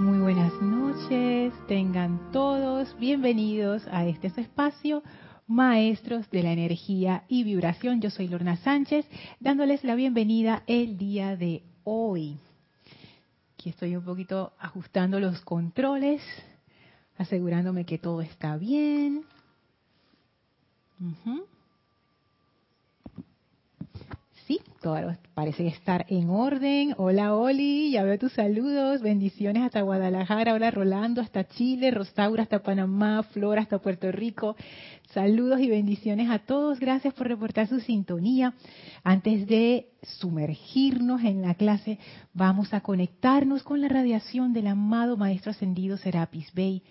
Muy buenas noches, tengan todos bienvenidos a este espacio, Maestros de la Energía y Vibración. Yo soy Lorna Sánchez, dándoles la bienvenida el día de hoy. Aquí estoy un poquito ajustando los controles, asegurándome que todo está bien. Sí, todo parece estar en orden. Hola Oli, ya veo tus saludos. Bendiciones hasta Guadalajara. Hola Rolando, hasta Chile. Rosaura, hasta Panamá. Flora, hasta Puerto Rico. Saludos y bendiciones a todos. Gracias por reportar su sintonía. Antes de sumergirnos en la clase, vamos a conectarnos con la radiación del amado Maestro Ascendido Serapis Bey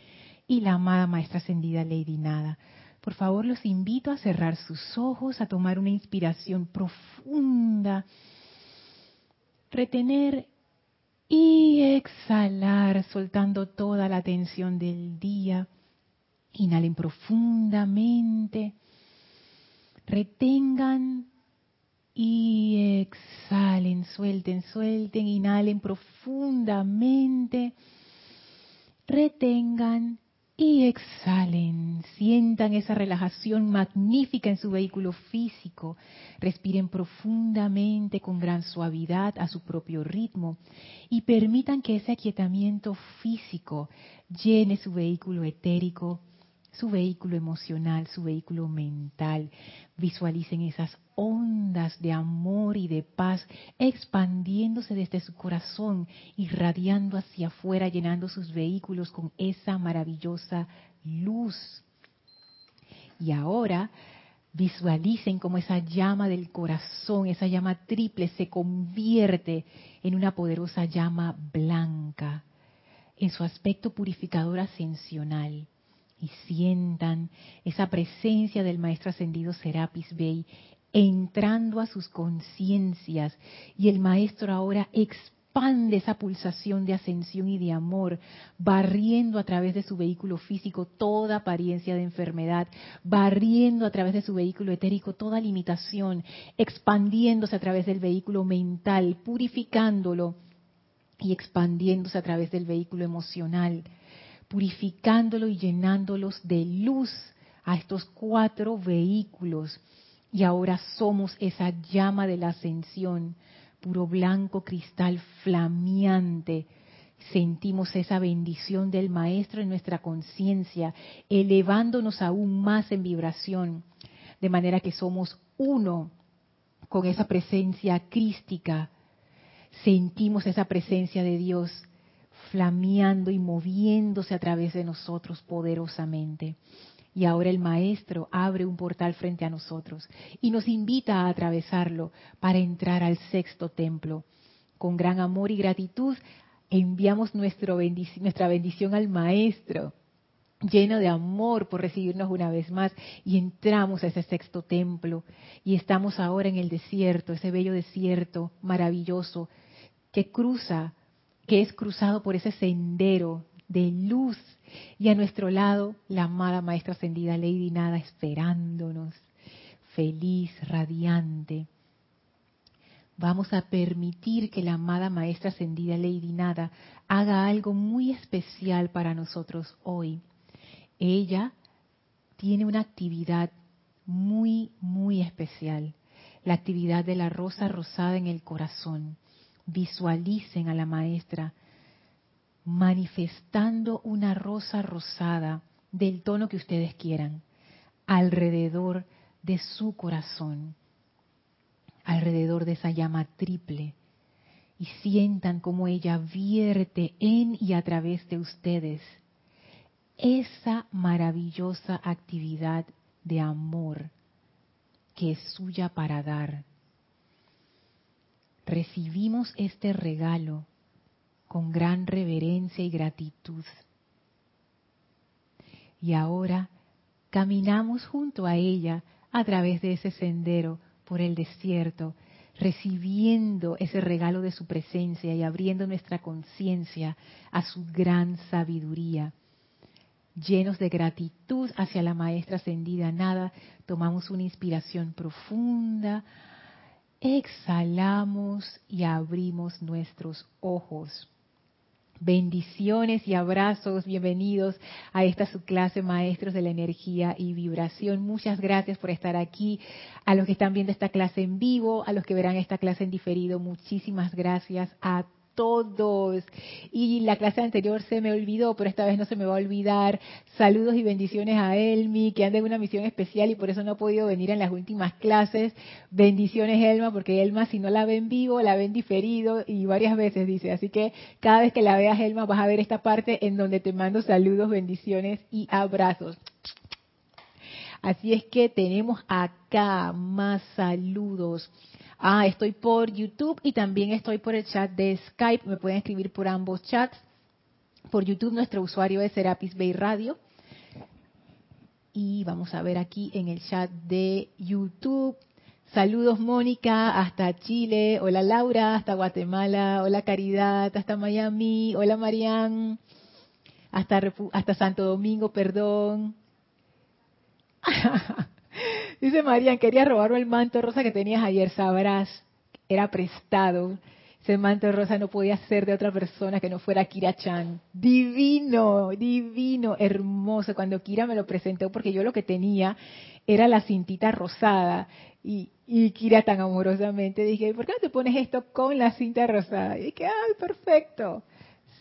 y la amada Maestra Ascendida Lady Nada. Por favor, los invito a cerrar sus ojos, a tomar una inspiración profunda, retener y exhalar, soltando toda la tensión del día. Inhalen profundamente, retengan y exhalen, suelten, suelten, inhalen profundamente, retengan y exhalen, sientan esa relajación magnífica en su vehículo físico. Respiren profundamente con gran suavidad a su propio ritmo y permitan que ese aquietamiento físico llene su vehículo etérico su vehículo emocional, su vehículo mental. Visualicen esas ondas de amor y de paz expandiéndose desde su corazón, irradiando hacia afuera, llenando sus vehículos con esa maravillosa luz. Y ahora visualicen cómo esa llama del corazón, esa llama triple, se convierte en una poderosa llama blanca en su aspecto purificador ascensional y sientan esa presencia del Maestro Ascendido Serapis Bey entrando a sus conciencias. Y el Maestro ahora expande esa pulsación de ascensión y de amor, barriendo a través de su vehículo físico toda apariencia de enfermedad, barriendo a través de su vehículo etérico toda limitación, expandiéndose a través del vehículo mental, purificándolo y expandiéndose a través del vehículo emocional purificándolo y llenándolos de luz a estos cuatro vehículos. Y ahora somos esa llama de la ascensión, puro blanco cristal flameante. Sentimos esa bendición del Maestro en nuestra conciencia, elevándonos aún más en vibración, de manera que somos uno con esa presencia crística. Sentimos esa presencia de Dios flameando y moviéndose a través de nosotros poderosamente. Y ahora el Maestro abre un portal frente a nosotros y nos invita a atravesarlo para entrar al sexto templo. Con gran amor y gratitud enviamos nuestra bendición al Maestro, lleno de amor por recibirnos una vez más y entramos a ese sexto templo y estamos ahora en el desierto, ese bello desierto maravilloso que cruza que es cruzado por ese sendero de luz y a nuestro lado la amada Maestra Ascendida Lady Nada esperándonos, feliz, radiante. Vamos a permitir que la amada Maestra Ascendida Lady Nada haga algo muy especial para nosotros hoy. Ella tiene una actividad muy, muy especial, la actividad de la rosa rosada en el corazón visualicen a la maestra manifestando una rosa rosada del tono que ustedes quieran alrededor de su corazón, alrededor de esa llama triple, y sientan como ella vierte en y a través de ustedes esa maravillosa actividad de amor que es suya para dar recibimos este regalo con gran reverencia y gratitud. Y ahora caminamos junto a ella a través de ese sendero por el desierto, recibiendo ese regalo de su presencia y abriendo nuestra conciencia a su gran sabiduría. Llenos de gratitud hacia la maestra ascendida nada, tomamos una inspiración profunda, exhalamos y abrimos nuestros ojos. Bendiciones y abrazos, bienvenidos a esta su clase Maestros de la Energía y Vibración. Muchas gracias por estar aquí. A los que están viendo esta clase en vivo, a los que verán esta clase en diferido, muchísimas gracias a todos. Y la clase anterior se me olvidó, pero esta vez no se me va a olvidar. Saludos y bendiciones a Elmi, que anda en una misión especial y por eso no ha podido venir en las últimas clases. Bendiciones, Elma, porque Elma, si no la ve en vivo, la ven diferido y varias veces dice. Así que cada vez que la veas, Elma, vas a ver esta parte en donde te mando saludos, bendiciones y abrazos. Así es que tenemos acá más saludos. Ah, estoy por YouTube y también estoy por el chat de Skype. Me pueden escribir por ambos chats. Por YouTube nuestro usuario es Serapis Bay Radio. Y vamos a ver aquí en el chat de YouTube. Saludos Mónica, hasta Chile. Hola Laura, hasta Guatemala. Hola Caridad, hasta Miami. Hola Marian. Hasta, hasta Santo Domingo, perdón. Dice Marian, quería robarme el manto rosa que tenías ayer, sabrás. Era prestado. Ese manto rosa no podía ser de otra persona que no fuera Kira Chan. Divino, divino, hermoso. Cuando Kira me lo presentó, porque yo lo que tenía era la cintita rosada. Y, y Kira tan amorosamente dije, ¿por qué no te pones esto con la cinta rosada? Y dije, ay, perfecto.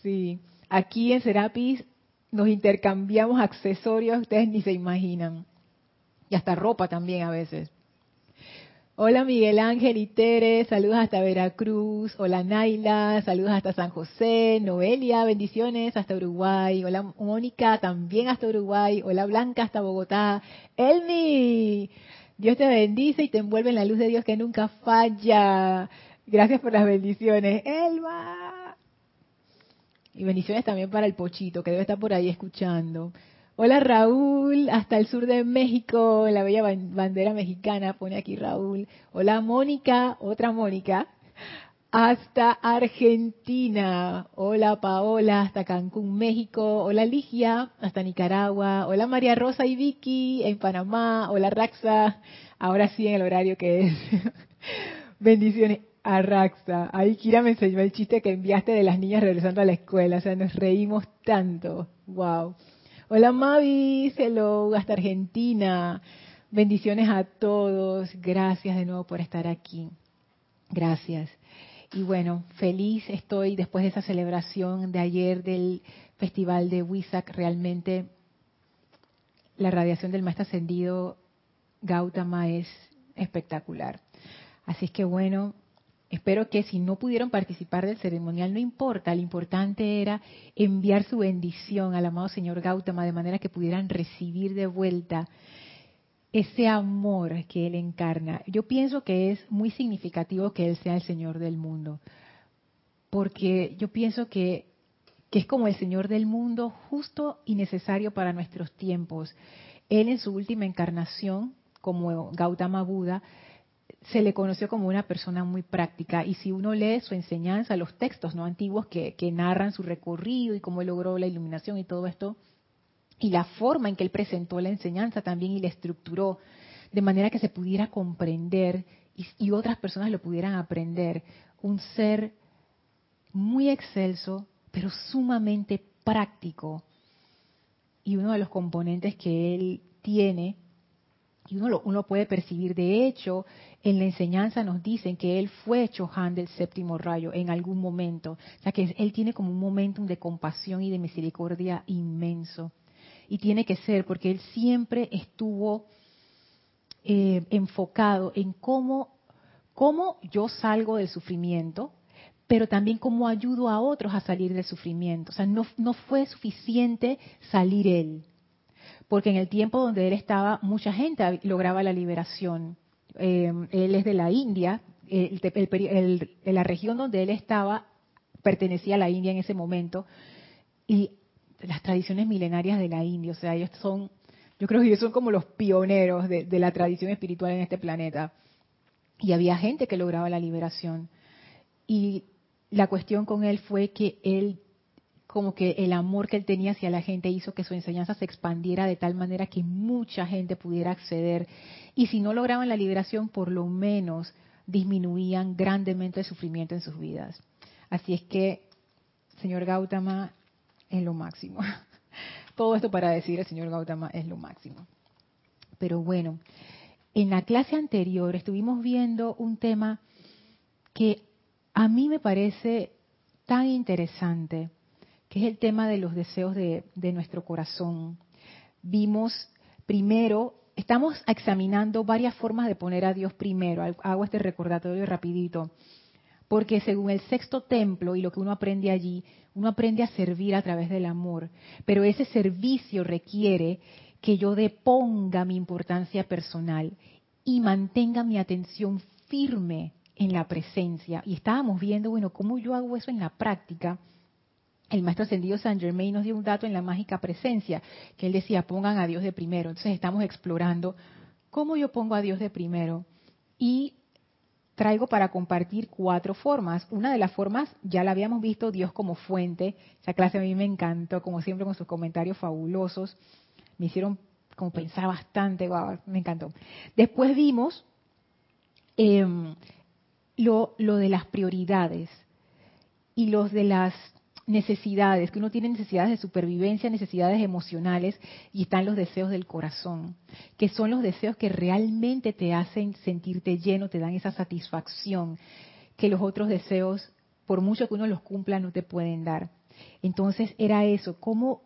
Sí, aquí en Serapis nos intercambiamos accesorios, ustedes ni se imaginan y hasta ropa también a veces. Hola Miguel Ángel y Tere, saludos hasta Veracruz. Hola Naila, saludos hasta San José. Noelia, bendiciones hasta Uruguay. Hola Mónica, también hasta Uruguay. Hola Blanca, hasta Bogotá. Elmi, Dios te bendice y te envuelve en la luz de Dios que nunca falla. Gracias por las bendiciones. Elma. Y bendiciones también para el Pochito, que debe estar por ahí escuchando. Hola Raúl, hasta el sur de México, la bella bandera mexicana, pone aquí Raúl. Hola Mónica, otra Mónica, hasta Argentina. Hola Paola, hasta Cancún, México. Hola Ligia, hasta Nicaragua. Hola María Rosa y Vicky, en Panamá. Hola Raxa, ahora sí en el horario que es. Bendiciones a Raxa. Ahí Kira me enseñó el chiste que enviaste de las niñas regresando a la escuela. O sea, nos reímos tanto. Wow. Hola Mavis, hello, hasta Argentina. Bendiciones a todos. Gracias de nuevo por estar aquí. Gracias. Y bueno, feliz estoy después de esa celebración de ayer del festival de Wisak. Realmente la radiación del maestro ascendido Gautama es espectacular. Así es que bueno, Espero que si no pudieron participar del ceremonial, no importa, lo importante era enviar su bendición al amado señor Gautama de manera que pudieran recibir de vuelta ese amor que él encarna. Yo pienso que es muy significativo que él sea el señor del mundo, porque yo pienso que, es como el señor del mundo justo y necesario para nuestros tiempos. Él en su última encarnación, como Gautama Buda, se le conoció como una persona muy práctica y si uno lee su enseñanza, los textos no antiguos que, narran su recorrido y cómo logró la iluminación y todo esto, y la forma en que él presentó la enseñanza también y la estructuró, de manera que se pudiera comprender y, otras personas lo pudieran aprender, un ser muy excelso, pero sumamente práctico. Y uno de los componentes que él tiene y uno lo, uno puede percibir. De hecho, en la enseñanza nos dicen que él fue Chohan del séptimo rayo en algún momento. O sea que él tiene como un momentum de compasión y de misericordia inmenso. Y tiene que ser porque él siempre estuvo eh, enfocado en cómo, cómo yo salgo del sufrimiento, pero también cómo ayudo a otros a salir del sufrimiento. O sea, no, no fue suficiente salir él porque en el tiempo donde él estaba, mucha gente lograba la liberación. Eh, él es de la India, la región donde él estaba pertenecía a la India en ese momento, y las tradiciones milenarias de la India, o sea, ellos son, yo creo que ellos son como los pioneros de, de la tradición espiritual en este planeta. Y había gente que lograba la liberación. Y la cuestión con él fue que él como que el amor que él tenía hacia la gente hizo que su enseñanza se expandiera de tal manera que mucha gente pudiera acceder. Y si no lograban la liberación, por lo menos disminuían grandemente el sufrimiento en sus vidas. Así es que señor Gautama es lo máximo. Todo esto para decir el señor Gautama es lo máximo. Pero bueno, en la clase anterior estuvimos viendo un tema que a mí me parece tan interesante, que es el tema de los deseos de, nuestro corazón. Vimos primero, estamos examinando varias formas de poner a Dios primero. Hago este recordatorio rapidito. Porque según el sexto templo y lo que uno aprende allí, uno aprende a servir a través del amor. Pero ese servicio requiere que yo deponga mi importancia personal y mantenga mi atención firme en la presencia. Y estábamos viendo, bueno, cómo yo hago eso en la práctica. El maestro ascendido San Germain nos dio un dato en la mágica presencia, que él decía, pongan a Dios de primero. Entonces estamos explorando cómo yo pongo a Dios de primero. Y traigo para compartir cuatro formas. Una de las formas, ya la habíamos visto, Dios como fuente. Esa clase a mí me encantó, como siempre con sus comentarios fabulosos. Me hicieron como pensar bastante, me encantó. Después vimos em, lo, lo de las prioridades y los de las necesidades, que uno tiene necesidades de supervivencia, necesidades emocionales y están los deseos del corazón, que son los deseos que realmente te hacen sentirte lleno, te dan esa satisfacción que los otros deseos, por mucho que uno los cumpla, no te pueden dar. Entonces era eso, cómo,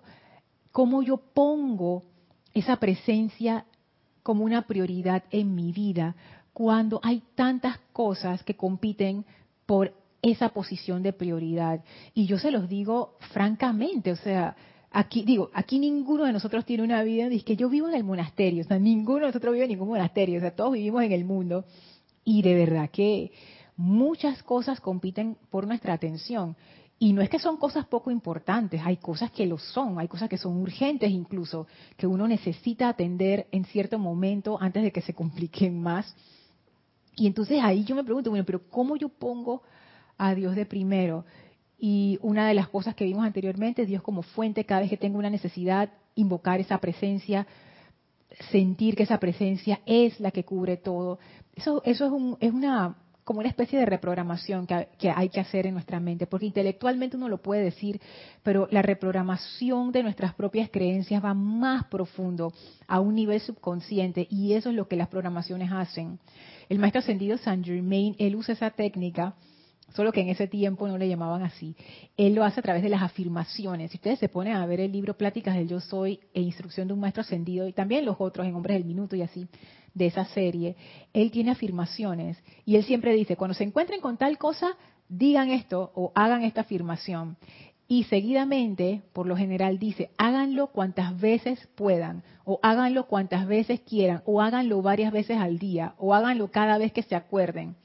cómo yo pongo esa presencia como una prioridad en mi vida cuando hay tantas cosas que compiten por esa posición de prioridad. Y yo se los digo francamente, o sea, aquí digo, aquí ninguno de nosotros tiene una vida, dice que yo vivo en el monasterio, o sea, ninguno de nosotros vive en ningún monasterio, o sea, todos vivimos en el mundo y de verdad que muchas cosas compiten por nuestra atención. Y no es que son cosas poco importantes, hay cosas que lo son, hay cosas que son urgentes incluso, que uno necesita atender en cierto momento antes de que se compliquen más. Y entonces ahí yo me pregunto, bueno, pero ¿cómo yo pongo a Dios de primero? Y una de las cosas que vimos anteriormente, Dios como fuente, cada vez que tengo una necesidad, invocar esa presencia, sentir que esa presencia es la que cubre todo. Eso, eso es, un, es una como una especie de reprogramación que, que, hay que hacer en nuestra mente, porque intelectualmente uno lo puede decir, pero la reprogramación de nuestras propias creencias va más profundo, a un nivel subconsciente, y eso es lo que las programaciones hacen. El maestro ascendido Saint Germain, él usa esa técnica, solo que en ese tiempo no le llamaban así. Él lo hace a través de las afirmaciones. Si ustedes se ponen a ver el libro Pláticas del Yo Soy e Instrucción de un Maestro Ascendido, y también los otros en Hombres del Minuto y así, de esa serie, él tiene afirmaciones. Y él siempre dice, cuando se encuentren con tal cosa, digan esto o hagan esta afirmación. Y seguidamente, por lo general, dice, háganlo cuantas veces puedan, o háganlo cuantas veces quieran, o háganlo varias veces al día, o háganlo cada vez que se acuerden.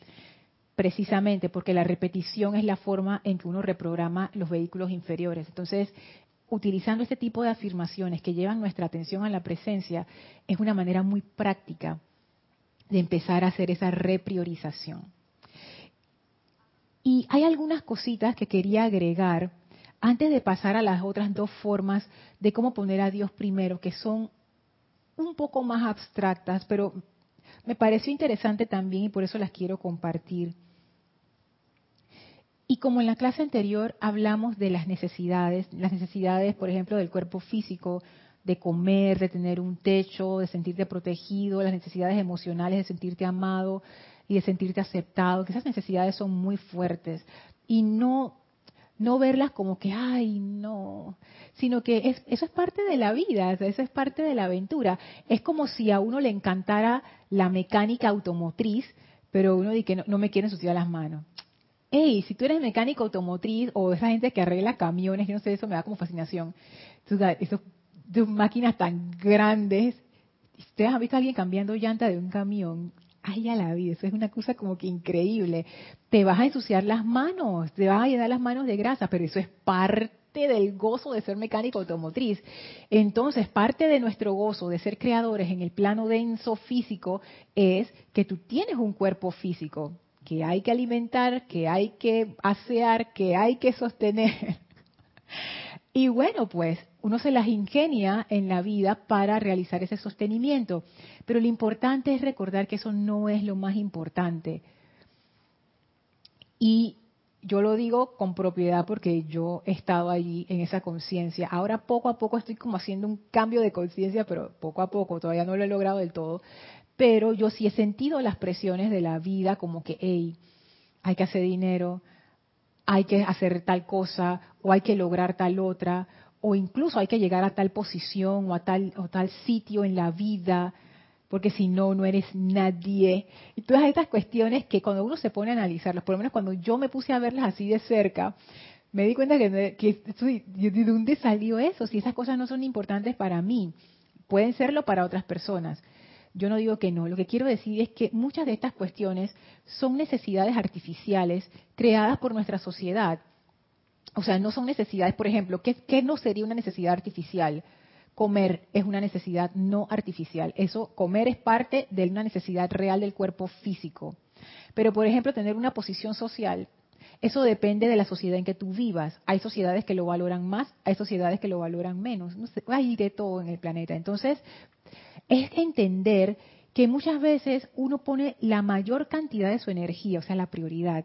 Precisamente porque la repetición es la forma en que uno reprograma los vehículos inferiores. Entonces, utilizando este tipo de afirmaciones que llevan nuestra atención a la presencia, es una manera muy práctica de empezar a hacer esa repriorización. Y hay algunas cositas que quería agregar antes de pasar a las otras dos formas de cómo poner a Dios primero, que son un poco más abstractas, pero me pareció interesante también y por eso las quiero compartir. Y como en la clase anterior hablamos de las necesidades, las necesidades, por ejemplo, del cuerpo físico, de comer, de tener un techo, de sentirte protegido, las necesidades emocionales, de sentirte amado y de sentirte aceptado, que esas necesidades son muy fuertes. Y no no verlas como que, ay, no, sino que es, eso es parte de la vida, eso es parte de la aventura. Es como si a uno le encantara la mecánica automotriz, pero uno dice que no, no me quiere ensuciar las manos. Hey, si tú eres mecánico automotriz o esa gente que arregla camiones, yo no sé, eso me da como fascinación. Esas máquinas tan grandes. ¿Ustedes han visto a alguien cambiando llanta de un camión? ay a la vida, eso es una cosa como que increíble. Te vas a ensuciar las manos, te vas a llenar las manos de grasa, pero eso es parte del gozo de ser mecánico automotriz. Entonces, parte de nuestro gozo de ser creadores en el plano denso físico es que tú tienes un cuerpo físico que hay que alimentar, que hay que asear, que hay que sostener. Y bueno, pues uno se las ingenia en la vida para realizar ese sostenimiento. Pero lo importante es recordar que eso no es lo más importante. Y yo lo digo con propiedad porque yo he estado allí en esa conciencia. Ahora poco a poco estoy como haciendo un cambio de conciencia, pero poco a poco, todavía no lo he logrado del todo. Pero yo sí he sentido las presiones de la vida como que, hey, hay que hacer dinero, hay que hacer tal cosa, o hay que lograr tal otra, o incluso hay que llegar a tal posición o a tal, o tal sitio en la vida porque si no, no eres nadie. Y todas estas cuestiones que cuando uno se pone a analizarlas, por lo menos cuando yo me puse a verlas así de cerca, me di cuenta que, que ¿de dónde salió eso? Si esas cosas no son importantes para mí, pueden serlo para otras personas. Yo no digo que no, lo que quiero decir es que muchas de estas cuestiones son necesidades artificiales creadas por nuestra sociedad. O sea, no son necesidades, por ejemplo, ¿qué, no sería una necesidad artificial? comer es una necesidad no artificial. Eso, comer es parte de una necesidad real del cuerpo físico. Pero, por ejemplo, tener una posición social, eso depende de la sociedad en que tú vivas. Hay sociedades que lo valoran más, hay sociedades que lo valoran menos. No sé, hay de todo en el planeta. Entonces, es entender que muchas veces uno pone la mayor cantidad de su energía, o sea, la prioridad,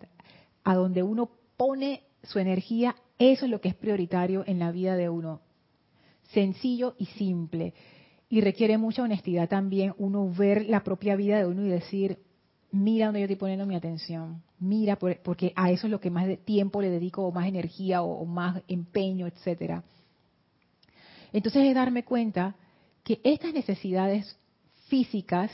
a donde uno pone su energía, eso es lo que es prioritario en la vida de uno sencillo y simple. Y requiere mucha honestidad también uno ver la propia vida de uno y decir, mira donde yo estoy poniendo mi atención, mira, porque a eso es lo que más tiempo le dedico, o más energía, o, más empeño, etcétera. Entonces es darme cuenta que estas necesidades físicas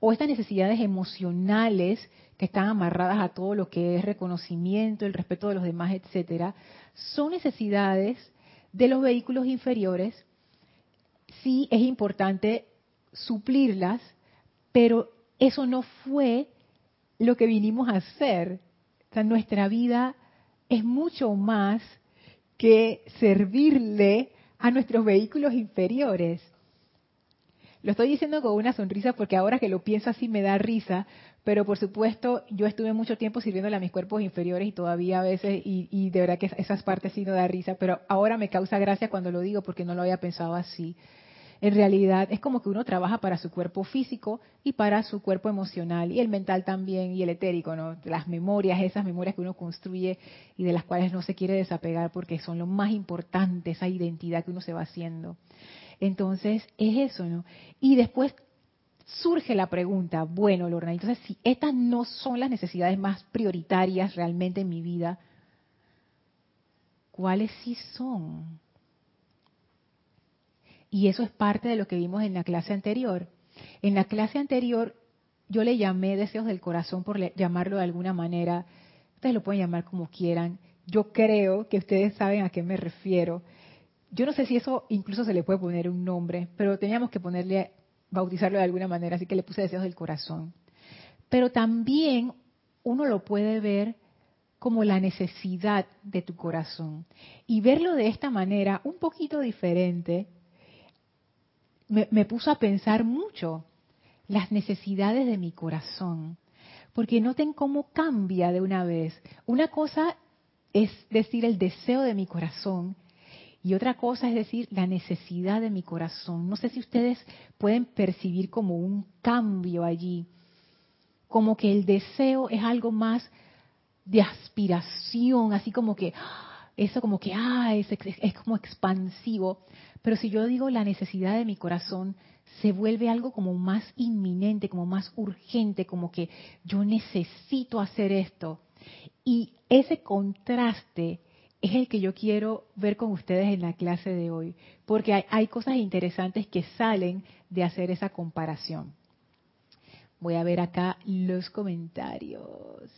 o estas necesidades emocionales que están amarradas a todo lo que es reconocimiento, el respeto de los demás, etcétera, son necesidades de los vehículos inferiores, sí es importante suplirlas, pero eso no fue lo que vinimos a hacer. O sea, nuestra vida es mucho más que servirle a nuestros vehículos inferiores. Lo estoy diciendo con una sonrisa porque ahora que lo pienso así me da risa, pero por supuesto yo estuve mucho tiempo sirviéndole a mis cuerpos inferiores y todavía a veces, y, de verdad que esas partes sí no da risa, pero ahora me causa gracia cuando lo digo porque no lo había pensado así. En realidad es como que uno trabaja para su cuerpo físico y para su cuerpo emocional y el mental también y el etérico, ¿no? Las memorias, esas memorias que uno construye y de las cuales no se quiere desapegar porque son lo más importante, esa identidad que uno se va haciendo. Entonces, es eso, ¿no? Y después surge la pregunta, bueno, Lorna, entonces si estas no son las necesidades más prioritarias realmente en mi vida, ¿cuáles sí son? Y eso es parte de lo que vimos en la clase anterior. En la clase anterior yo le llamé deseos del corazón por llamarlo de alguna manera. Ustedes lo pueden llamar como quieran. Yo creo que ustedes saben a qué me refiero. Yo no sé si eso incluso se le puede poner un nombre, pero teníamos que ponerle bautizarlo de alguna manera, así que le puse deseos del corazón. Pero también uno lo puede ver como la necesidad de tu corazón. Y verlo de esta manera, un poquito diferente, me, puso a pensar mucho las necesidades de mi corazón. Porque noten cómo cambia de una vez. Una cosa es decir el deseo de mi corazón y otra cosa es decir, la necesidad de mi corazón. No sé si ustedes pueden percibir como un cambio allí, como que el deseo es algo más de aspiración, así como que eso como que ah, es, es como expansivo. Pero si yo digo la necesidad de mi corazón, se vuelve algo como más inminente, como más urgente, como que yo necesito hacer esto. Y ese contraste es el que yo quiero ver con ustedes en la clase de hoy, porque hay, cosas interesantes que salen de hacer esa comparación. Voy a ver acá los comentarios.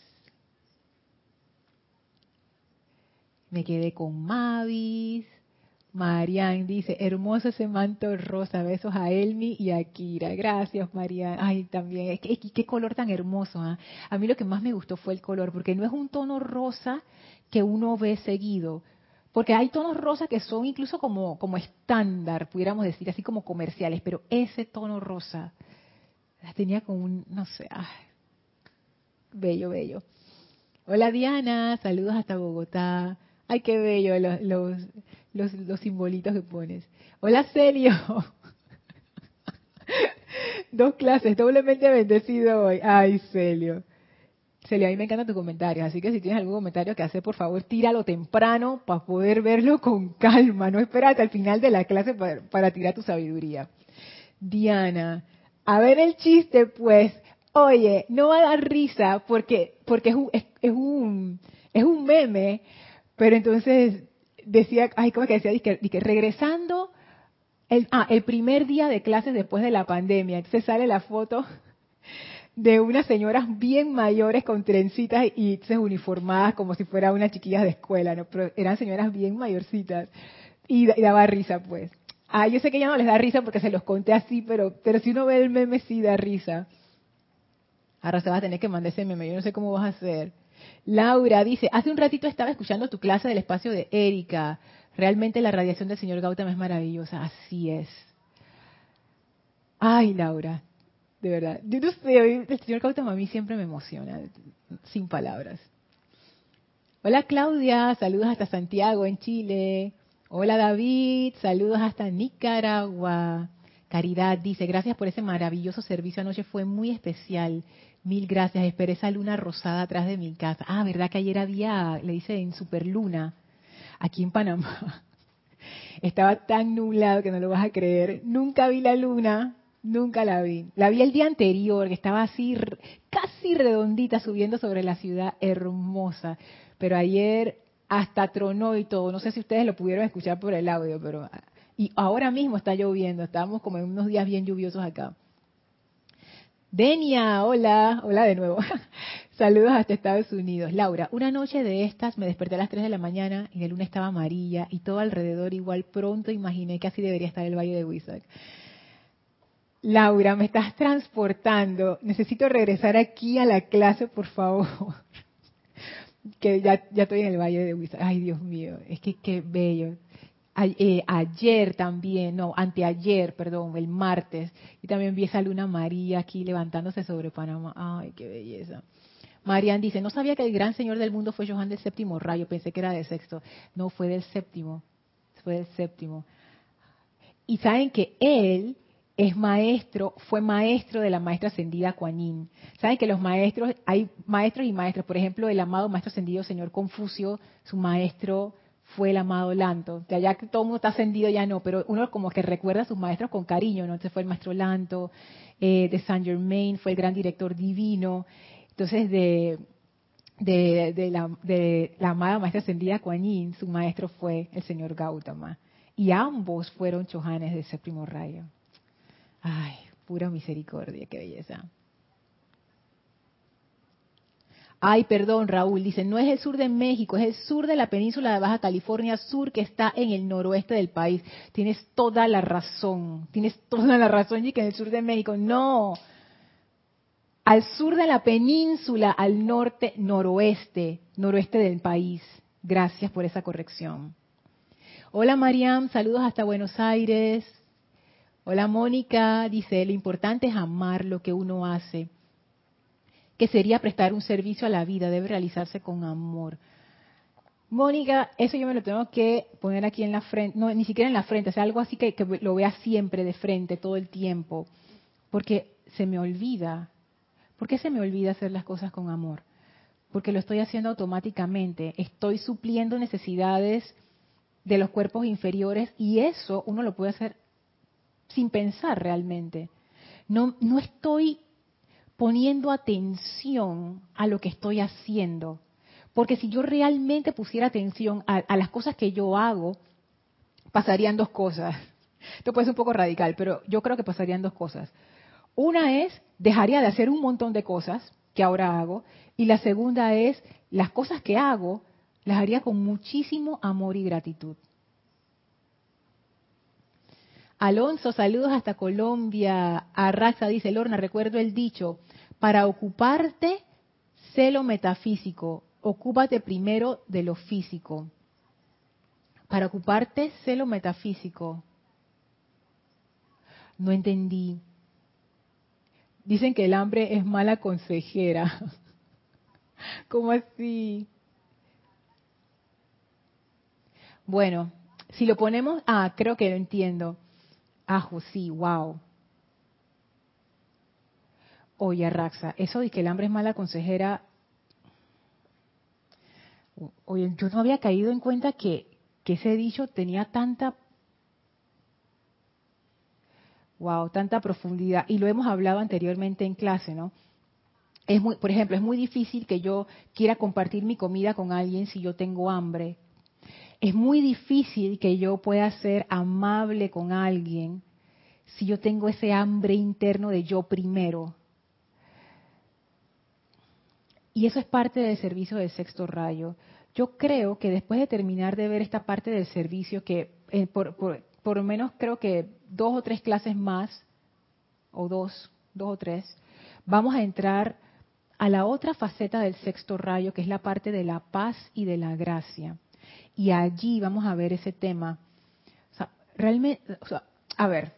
Me quedé con Mavis. Marian dice, hermoso ese manto rosa, besos a Elmi y a Kira. Gracias, Marian. Ay, también, qué color tan hermoso. ¿ah? A mí lo que más me gustó fue el color, porque no es un tono rosa que uno ve seguido. Porque hay tonos rosa que son incluso como, como estándar, pudiéramos decir, así como comerciales, pero ese tono rosa tenía como un, no sé, bello, bello. Hola Diana, saludos hasta Bogotá. Ay, qué bello los, los, los, los simbolitos que pones. Hola Celio. Dos clases, doblemente bendecido hoy. Ay, Celio. Celia, a mí me encantan tus comentarios, así que si tienes algún comentario que hacer, por favor, tíralo temprano para poder verlo con calma. No espera hasta el final de la clase para, tirar tu sabiduría. Diana, a ver el chiste, pues. Oye, no va a dar risa porque porque es un, es, un es un meme, pero entonces decía, ay, ¿cómo que decía? que regresando el, ah, el primer día de clases después de la pandemia. Entonces sale la foto de unas señoras bien mayores con trencitas y uniformadas como si fuera una chiquillas de escuela, ¿no? Pero eran señoras bien mayorcitas. Y, daba risa, pues. Ah, yo sé que ya no les da risa porque se los conté así, pero, pero si uno ve el meme sí da risa. Ahora se va a tener que mandar ese meme, yo no sé cómo vas a hacer. Laura dice, hace un ratito estaba escuchando tu clase del espacio de Erika. Realmente la radiación del señor Gautama es maravillosa, así es. Ay, Laura, de verdad. Yo no sé, el señor Gautama a mí siempre me emociona, sin palabras. Hola Claudia, saludos hasta Santiago, en Chile. Hola David, saludos hasta Nicaragua. Caridad dice, gracias por ese maravilloso servicio anoche, fue muy especial. Mil gracias, esperé esa luna rosada atrás de mi casa. Ah, ¿verdad que ayer había, le dice en superluna? aquí en Panamá. Estaba tan nublado que no lo vas a creer. Nunca vi la luna, nunca la vi. La vi el día anterior, que estaba así, casi redondita, subiendo sobre la ciudad, hermosa. Pero ayer hasta tronó y todo. No sé si ustedes lo pudieron escuchar por el audio, pero... Y ahora mismo está lloviendo, estamos como en unos días bien lluviosos acá. Denia, hola, hola de nuevo. Saludos hasta Estados Unidos. Laura, una noche de estas me desperté a las 3 de la mañana y la luna estaba amarilla y todo alrededor igual pronto imaginé que así debería estar el Valle de Huizac. Laura, me estás transportando. Necesito regresar aquí a la clase, por favor. que ya, ya estoy en el Valle de Huizac. Ay, Dios mío, es que qué bello. Eh, ayer también, no, anteayer, perdón, el martes, y también vi esa luna amarilla aquí levantándose sobre Panamá. Ay, qué belleza. Marian dice, no sabía que el gran señor del mundo fue Johan del séptimo rayo, pensé que era del sexto. No, fue del séptimo, fue del séptimo. Y saben que él es maestro, fue maestro de la maestra ascendida Kuan Saben que los maestros, hay maestros y maestros, por ejemplo, el amado maestro ascendido señor Confucio, su maestro fue el amado Lanto. Ya, ya que todo el mundo está ascendido, ya no, pero uno como que recuerda a sus maestros con cariño, ¿no? Entonces fue el maestro Lanto, eh, de Saint Germain, fue el gran director divino. Entonces, de, la, de la amada maestra ascendida Kuan Yin, su maestro fue el señor Gautama. Y ambos fueron chohanes de séptimo rayo. Ay, pura misericordia, qué belleza. Ay, perdón, Raúl, dice, no es el sur de México, es el sur de la península de Baja California Sur que está en el noroeste del país. Tienes toda la razón, tienes toda la razón, y que en el sur de México, no. Al sur de la península, al norte, noroeste, noroeste del país. Gracias por esa corrección. Hola Mariam, saludos hasta Buenos Aires. Hola Mónica, dice, lo importante es amar lo que uno hace que sería prestar un servicio a la vida, debe realizarse con amor. Mónica, eso yo me lo tengo que poner aquí en la frente, no, ni siquiera en la frente, o algo así que, que lo vea siempre de frente, todo el tiempo, porque se me olvida. ¿Por qué se me olvida hacer las cosas con amor? Porque lo estoy haciendo automáticamente, estoy supliendo necesidades de los cuerpos inferiores y eso uno lo puede hacer sin pensar realmente. No, no estoy poniendo atención a lo que estoy haciendo. Porque si yo realmente pusiera atención a, las cosas que yo hago, pasarían dos cosas. Esto puede ser un poco radical, pero yo creo que pasarían dos cosas. Una es, dejaría de hacer un montón de cosas que ahora hago, y la segunda es, las cosas que hago, las haría con muchísimo amor y gratitud. Alonso, saludos hasta Colombia. Arraxa dice, Lorna, recuerdo el dicho, para ocuparte, sé lo metafísico, ocúpate primero de lo físico. Para ocuparte, sé lo metafísico. No entendí. Dicen que el hambre es mala consejera. ¿Cómo así? Bueno, si lo ponemos, ah, creo que lo entiendo. Ah, sí, wow. Oye, Raxa, eso de que el hambre es mala consejera, Oye, yo no había caído en cuenta que, que ese dicho tenía tanta wow, tanta profundidad. Y lo hemos hablado anteriormente en clase, ¿no? Es muy, por ejemplo, es muy difícil que yo quiera compartir mi comida con alguien si yo tengo hambre. Es muy difícil que yo pueda ser amable con alguien si yo tengo ese hambre interno de yo primero. Y eso es parte del servicio del sexto rayo. Yo creo que después de terminar de ver esta parte del servicio, que eh, por, por lo menos creo que dos o tres clases más, o dos, dos o tres, vamos a entrar a la otra faceta del sexto rayo, que es la parte de la paz y de la gracia. Y allí vamos a ver ese tema. O sea, realmente, o sea, a ver,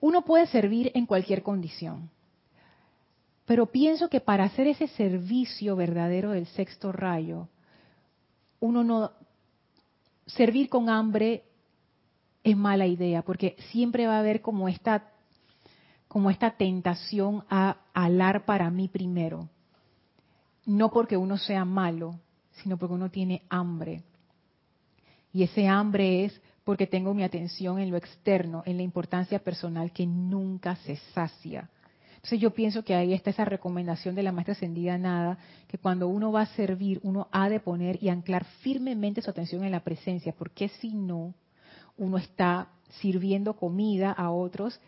uno puede servir en cualquier condición, pero pienso que para hacer ese servicio verdadero del sexto rayo, uno no, servir con hambre es mala idea, porque siempre va a haber como esta, como esta tentación a alar para mí primero. No porque uno sea malo, sino porque uno tiene hambre. Y ese hambre es porque tengo mi atención en lo externo, en la importancia personal que nunca se sacia. Entonces yo pienso que ahí está esa recomendación de la maestra ascendida nada, que cuando uno va a servir, uno ha de poner y anclar firmemente su atención en la presencia, porque si no, uno está sirviendo comida a otros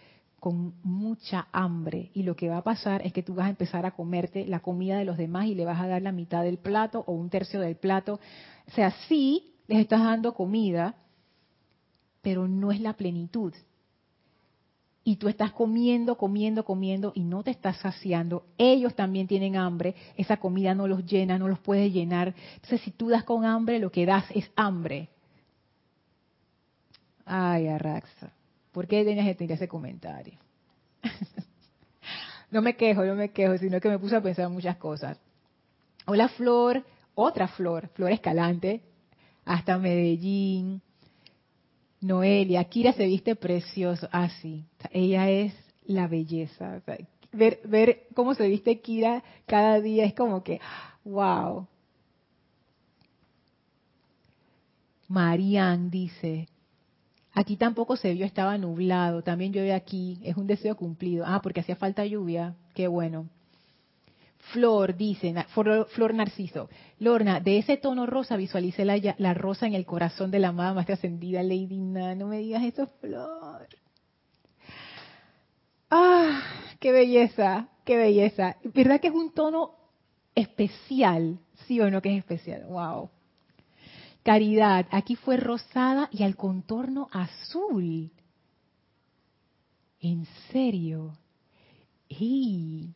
con mucha hambre y lo que va a pasar es que tú vas a empezar a comerte la comida de los demás y le vas a dar la mitad del plato o un tercio del plato. O sea, sí les estás dando comida, pero no es la plenitud. Y tú estás comiendo, comiendo, comiendo y no te estás saciando. Ellos también tienen hambre. Esa comida no los llena, no los puede llenar. Entonces, si tú das con hambre, lo que das es hambre. Ay, Arraxa, ¿por qué que tener ese comentario? no me quejo, no me quejo, sino que me puse a pensar muchas cosas. Hola Flor, otra Flor, Flor Escalante, hasta Medellín. Noelia, Kira se viste precioso. Ah, sí, ella es la belleza. ver, ver cómo se viste Kira cada día es como que, wow. Marian dice, Aquí tampoco se vio, estaba nublado. También llueve aquí. Es un deseo cumplido. Ah, porque hacía falta lluvia. Qué bueno. Flor, dice, Flor, Narciso. Lorna, de ese tono rosa visualicé la, la, rosa en el corazón de la amada más ascendida, Lady Na. No me digas eso, Flor. Ah, qué belleza, qué belleza. ¿Verdad que es un tono especial? ¿Sí o no que es especial? Wow. Caridad, aquí fue rosada y al contorno azul. ¿En serio? Y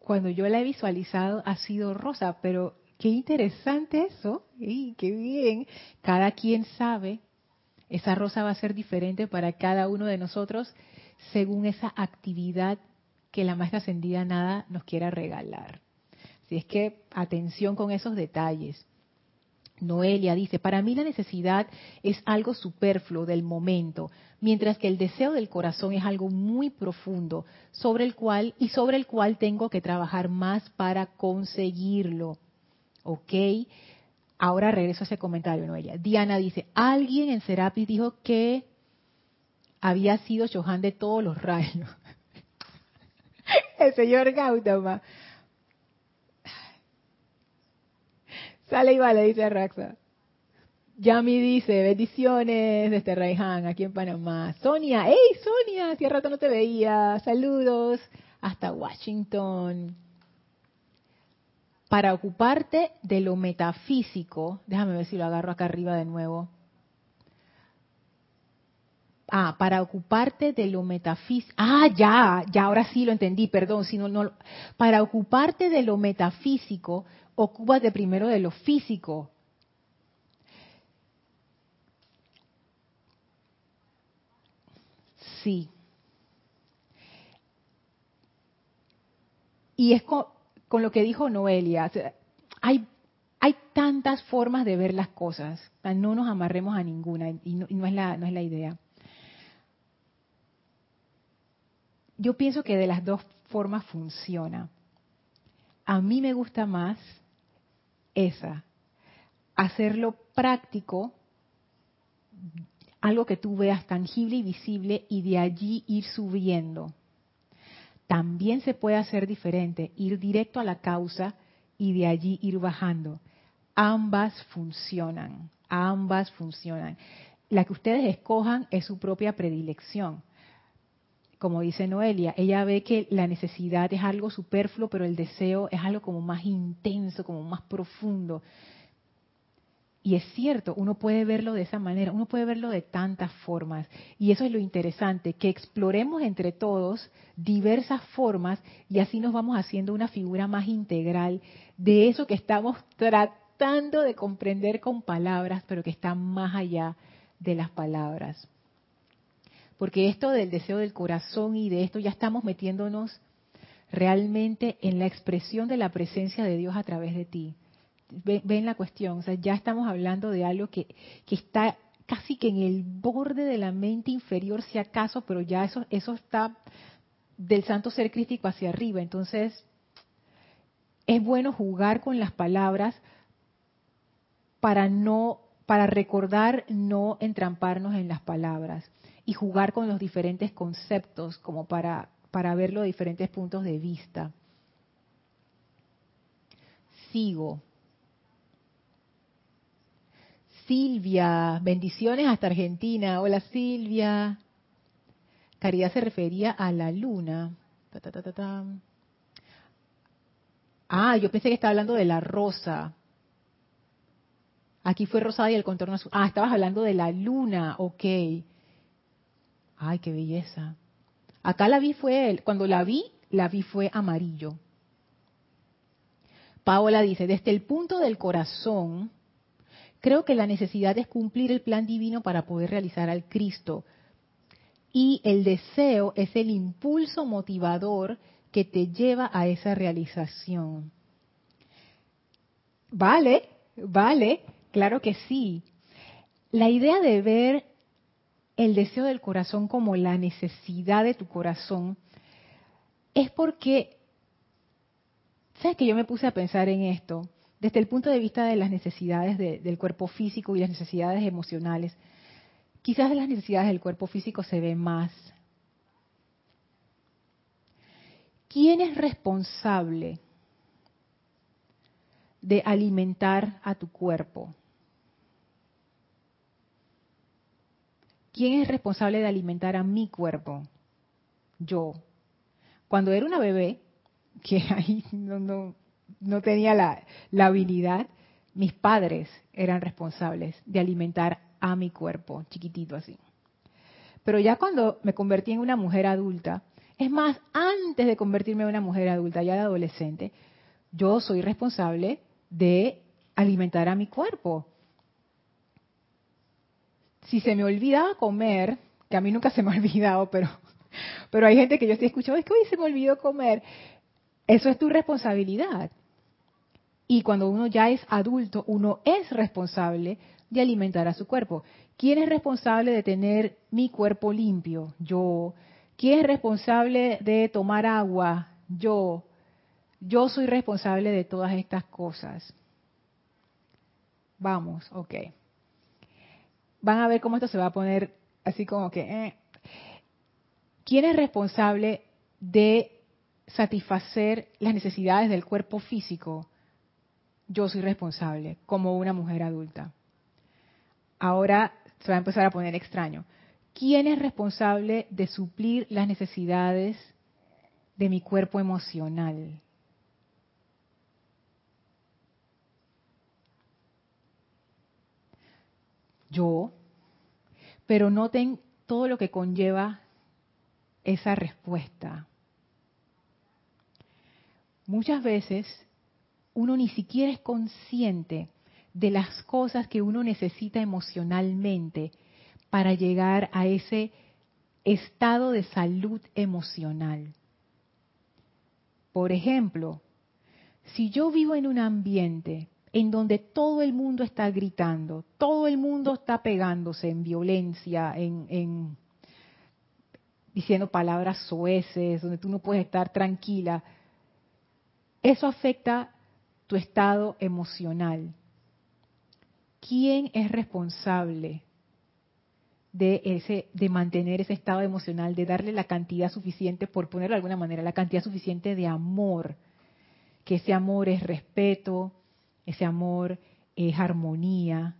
cuando yo la he visualizado ha sido rosa, pero qué interesante eso. Y qué bien. Cada quien sabe, esa rosa va a ser diferente para cada uno de nosotros según esa actividad que la maestra ascendida nada nos quiera regalar es que atención con esos detalles. Noelia dice, para mí la necesidad es algo superfluo del momento, mientras que el deseo del corazón es algo muy profundo, sobre el cual y sobre el cual tengo que trabajar más para conseguirlo. ¿Ok? Ahora regreso a ese comentario, Noelia. Diana dice, alguien en Serapis dijo que había sido Johan de todos los rayos. el señor Gautama. Sale y vale, dice Raxa. Yami dice, bendiciones desde Raiján, aquí en Panamá. Sonia, hey Sonia, hace rato no te veía. Saludos hasta Washington. Para ocuparte de lo metafísico, déjame ver si lo agarro acá arriba de nuevo. Ah, para ocuparte de lo metafísico. Ah, ya, ya, ahora sí lo entendí, perdón, si no, no. Para ocuparte de lo metafísico, ocúpate primero de lo físico. Sí. Y es con, lo que dijo Noelia. hay, hay tantas formas de ver las cosas. No nos amarremos a ninguna y no, es la, no es la idea. Yo pienso que de las dos formas funciona. A mí me gusta más esa. Hacerlo práctico, algo que tú veas tangible y visible y de allí ir subiendo. También se puede hacer diferente, ir directo a la causa y de allí ir bajando. Ambas funcionan, ambas funcionan. La que ustedes escojan es su propia predilección. Como dice Noelia, ella ve que la necesidad es algo superfluo, pero el deseo es algo como más intenso, como más profundo. Y es cierto, uno puede verlo de esa manera, uno puede verlo de tantas formas. Y eso es lo interesante, que exploremos entre todos diversas formas y así nos vamos haciendo una figura más integral de eso que estamos tratando de comprender con palabras, pero que está más allá de las palabras. Porque esto del deseo del corazón y de esto ya estamos metiéndonos realmente en la expresión de la presencia de Dios a través de ti ven la cuestión, o sea, ya estamos hablando de algo que, que está casi que en el borde de la mente inferior, si acaso, pero ya eso, eso está del santo ser crítico hacia arriba. Entonces, es bueno jugar con las palabras para no, para recordar no entramparnos en las palabras y jugar con los diferentes conceptos como para, para verlo de diferentes puntos de vista. Sigo. Silvia, bendiciones hasta Argentina. Hola Silvia. Caridad se refería a la luna. ah, yo pensé que estaba hablando de la rosa. Aquí fue rosada y el contorno azul. Ah, estabas hablando de la luna, ok. Ay, qué belleza. Acá la vi fue, cuando la vi, la vi fue amarillo. Paola dice, desde el punto del corazón, Creo que la necesidad es cumplir el plan divino para poder realizar al Cristo. Y el deseo es el impulso motivador que te lleva a esa realización. Vale, vale, claro que sí. La idea de ver el deseo del corazón como la necesidad de tu corazón es porque, ¿sabes que yo me puse a pensar en esto? desde el punto de vista de las necesidades del cuerpo físico y las necesidades emocionales, quizás las necesidades del cuerpo físico se ve más. ¿Quién es responsable de alimentar a tu cuerpo? ¿Quién es responsable de alimentar a mi cuerpo? Yo. Cuando era una bebé, que ahí no, no, no tenía la, habilidad, mis padres eran responsables de alimentar a mi cuerpo, chiquitito así. Pero ya cuando me convertí en una mujer adulta, es más, antes de convertirme en una mujer adulta, ya de adolescente, yo soy responsable de alimentar a mi cuerpo. Si se me olvidaba comer, que a mí nunca se me ha olvidado, pero, pero hay gente que yo estoy escuchando, es que hoy se me olvidó comer. Eso es tu responsabilidad. Y cuando uno ya es adulto, uno es responsable de alimentar a su cuerpo. ¿Quién es responsable de tener mi cuerpo limpio? Yo. ¿Quién es responsable de tomar agua? Yo. Yo soy responsable de todas estas cosas. Vamos, ok. Van a ver cómo esto se va a poner así como que... Eh. ¿Quién es responsable de satisfacer las necesidades del cuerpo físico? yo soy responsable como una mujer adulta. Ahora se va a empezar a poner extraño. ¿Quién es responsable de suplir las necesidades de mi cuerpo emocional? Yo, pero noten todo lo que conlleva esa respuesta. Muchas veces uno ni siquiera es consciente de las cosas que uno necesita emocionalmente para llegar a ese estado de salud emocional. Por ejemplo, si yo vivo en un ambiente en donde todo el mundo está gritando, todo el mundo está pegándose en violencia, en, diciendo palabras soeces, donde tú no puedes estar tranquila, eso afecta tu estado emocional. ¿Quién es responsable de ese de mantener ese estado emocional, de darle la cantidad suficiente, por ponerlo de alguna manera, la cantidad suficiente de amor? Que ese amor es respeto, ese amor es armonía,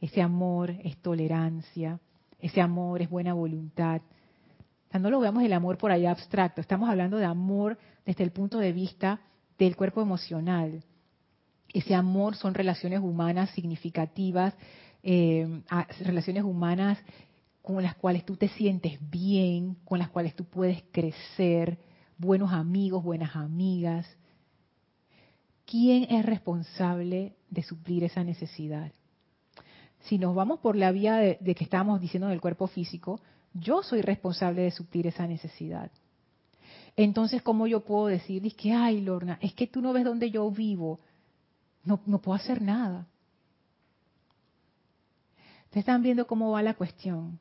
ese amor es tolerancia, ese amor es buena voluntad. No lo veamos el amor por allá abstracto, estamos hablando de amor desde el punto de vista del cuerpo emocional. Ese amor son relaciones humanas significativas, eh, relaciones humanas con las cuales tú te sientes bien, con las cuales tú puedes crecer, buenos amigos, buenas amigas. ¿Quién es responsable de suplir esa necesidad? Si nos vamos por la vía de, que estábamos diciendo del cuerpo físico, yo soy responsable de suplir esa necesidad. Entonces, ¿cómo yo puedo decir, es que, ay, Lorna, es que tú no ves dónde yo vivo? No, no puedo hacer nada. Ustedes están viendo cómo va la cuestión.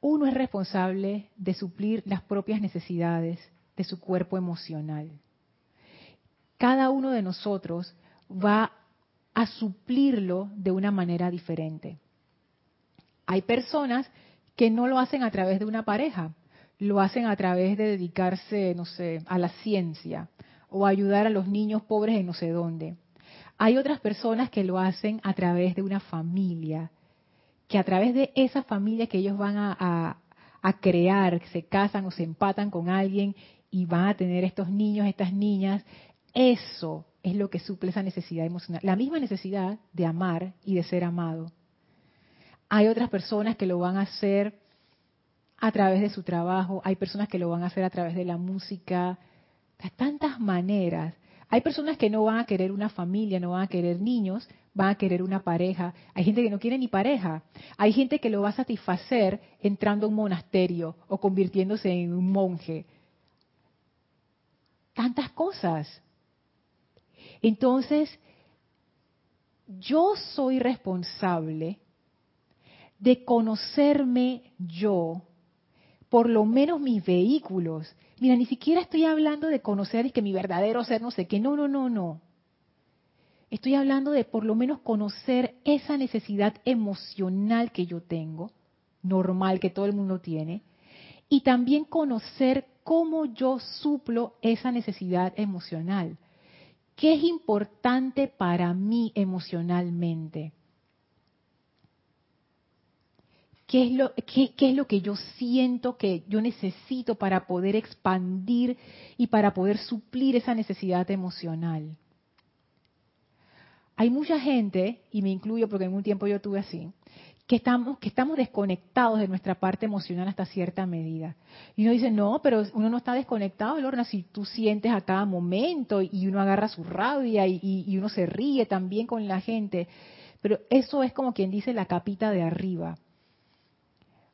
Uno es responsable de suplir las propias necesidades de su cuerpo emocional. Cada uno de nosotros va a suplirlo de una manera diferente. Hay personas que no lo hacen a través de una pareja, lo hacen a través de dedicarse, no sé, a la ciencia o ayudar a los niños pobres en no sé dónde. Hay otras personas que lo hacen a través de una familia, que a través de esa familia que ellos van a, crear, se casan o se empatan con alguien y van a tener estos niños, estas niñas, eso es lo que suple esa necesidad emocional, la misma necesidad de amar y de ser amado. Hay otras personas que lo van a hacer a través de su trabajo, hay personas que lo van a hacer a través de la música, de tantas maneras. Hay personas que no van a querer una familia, no van a querer niños, van a querer una pareja. Hay gente que no quiere ni pareja. Hay gente que lo va a satisfacer entrando a un monasterio o convirtiéndose en un monje. Tantas cosas. Entonces, yo soy responsable de conocerme yo por lo menos mis vehículos. Mira, ni siquiera estoy hablando de conocer es que mi verdadero ser no sé qué, no, no, no, no. Estoy hablando de por lo menos conocer esa necesidad emocional que yo tengo, normal que todo el mundo tiene, y también conocer cómo yo suplo esa necesidad emocional. ¿Qué es importante para mí emocionalmente? ¿Qué es, lo, qué, es lo que yo siento que yo necesito para poder expandir y para poder suplir esa necesidad emocional? Hay mucha gente, y me incluyo porque en un tiempo yo tuve así, que estamos, que estamos desconectados de nuestra parte emocional hasta cierta medida. Y uno dice, no, pero uno no está desconectado, Lorna, si tú sientes a cada momento y uno agarra su rabia y, uno se ríe también con la gente. Pero eso es como quien dice la capita de arriba.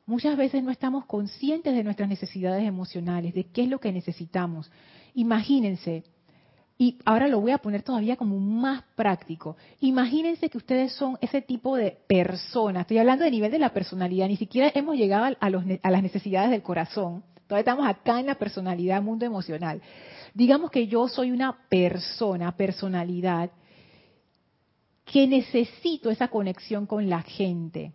Muchas veces no estamos conscientes de nuestras necesidades emocionales, de qué es lo que necesitamos. Imagínense, y ahora lo voy a poner todavía como más práctico. Imagínense que ustedes son ese tipo de persona. Estoy hablando de nivel de la personalidad, ni siquiera hemos llegado a, a las necesidades del corazón. Todavía estamos acá en la personalidad, mundo emocional. Digamos que yo soy una persona, personalidad, que necesito esa conexión con la gente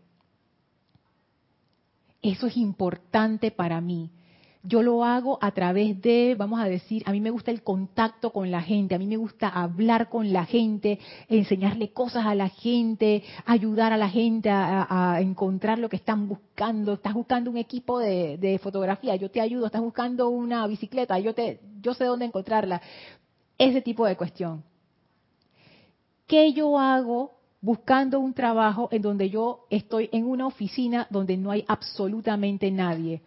eso es importante para mí. Yo lo hago a través de, vamos a decir, a mí me gusta el contacto con la gente, a mí me gusta hablar con la gente, enseñarle cosas a la gente, ayudar a la gente a, encontrar lo que están buscando. Estás buscando un equipo de, de, fotografía, yo te ayudo. Estás buscando una bicicleta, yo te, yo sé dónde encontrarla. Ese tipo de cuestión. ¿Qué yo hago buscando un trabajo en donde yo estoy en una oficina donde no hay absolutamente nadie.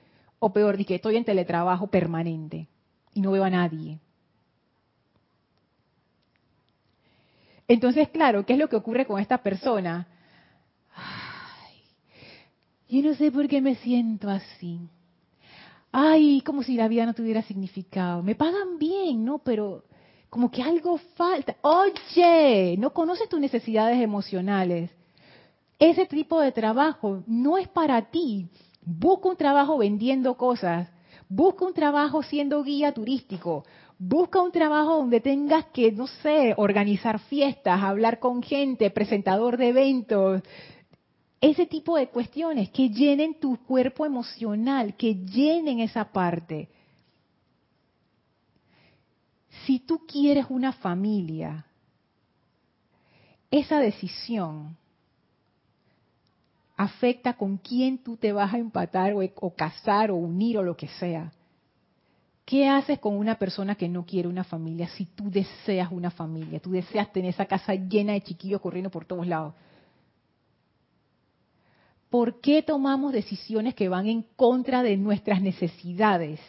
O peor, que estoy en teletrabajo permanente y no veo a nadie. Entonces, claro, ¿qué es lo que ocurre con esta persona? Ay, yo no sé por qué me siento así. Ay, como si la vida no tuviera significado. Me pagan bien, ¿no? Pero como que algo falta. Oye, no conoces tus necesidades emocionales. Ese tipo de trabajo no es para ti. Busca un trabajo vendiendo cosas. Busca un trabajo siendo guía turístico. Busca un trabajo donde tengas que, no sé, organizar fiestas, hablar con gente, presentador de eventos, ese tipo de cuestiones que llenen tu cuerpo emocional, que llenen esa parte. Si tú quieres una familia, esa decisión afecta con quién tú te vas a empatar o, casar o unir o lo que sea. ¿Qué haces con una persona que no quiere una familia si tú deseas una familia? Tú deseas tener esa casa llena de chiquillos corriendo por todos lados. ¿Por qué tomamos decisiones que van en contra de nuestras necesidades?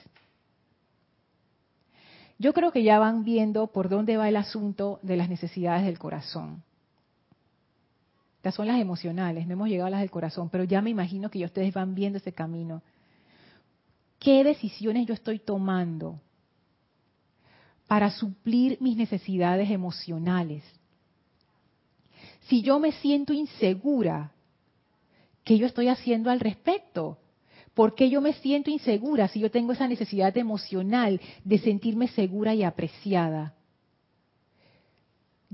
Yo creo que ya van viendo por dónde va el asunto de las necesidades del corazón. Estas son las emocionales, no hemos llegado a las del corazón, pero ya me imagino que ya ustedes van viendo ese camino. ¿Qué decisiones yo estoy tomando para suplir mis necesidades emocionales? Si yo me siento insegura, ¿qué yo estoy haciendo al respecto? ¿Por qué yo me siento insegura si yo tengo esa necesidad emocional de sentirme segura y apreciada?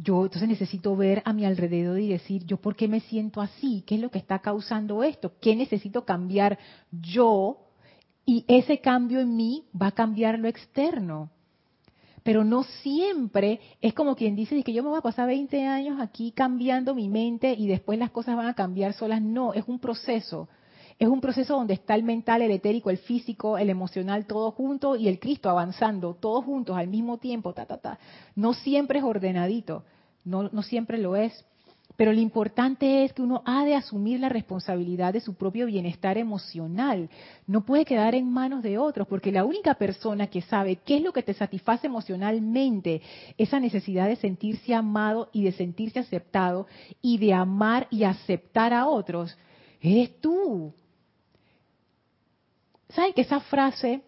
Yo entonces necesito ver a mi alrededor y decir, yo por qué me siento así, qué es lo que está causando esto, qué necesito cambiar yo y ese cambio en mí va a cambiar lo externo. Pero no siempre es como quien dice que yo me voy a pasar 20 años aquí cambiando mi mente y después las cosas van a cambiar solas. No, es un proceso. Es un proceso donde está el mental, el etérico, el físico, el emocional, todo junto y el Cristo avanzando, todos juntos al mismo tiempo, ta, ta, ta. No siempre es ordenadito, no, no siempre lo es. Pero lo importante es que uno ha de asumir la responsabilidad de su propio bienestar emocional. No puede quedar en manos de otros, porque la única persona que sabe qué es lo que te satisface emocionalmente, esa necesidad de sentirse amado y de sentirse aceptado y de amar y aceptar a otros, eres tú. ¿Saben que esa frase,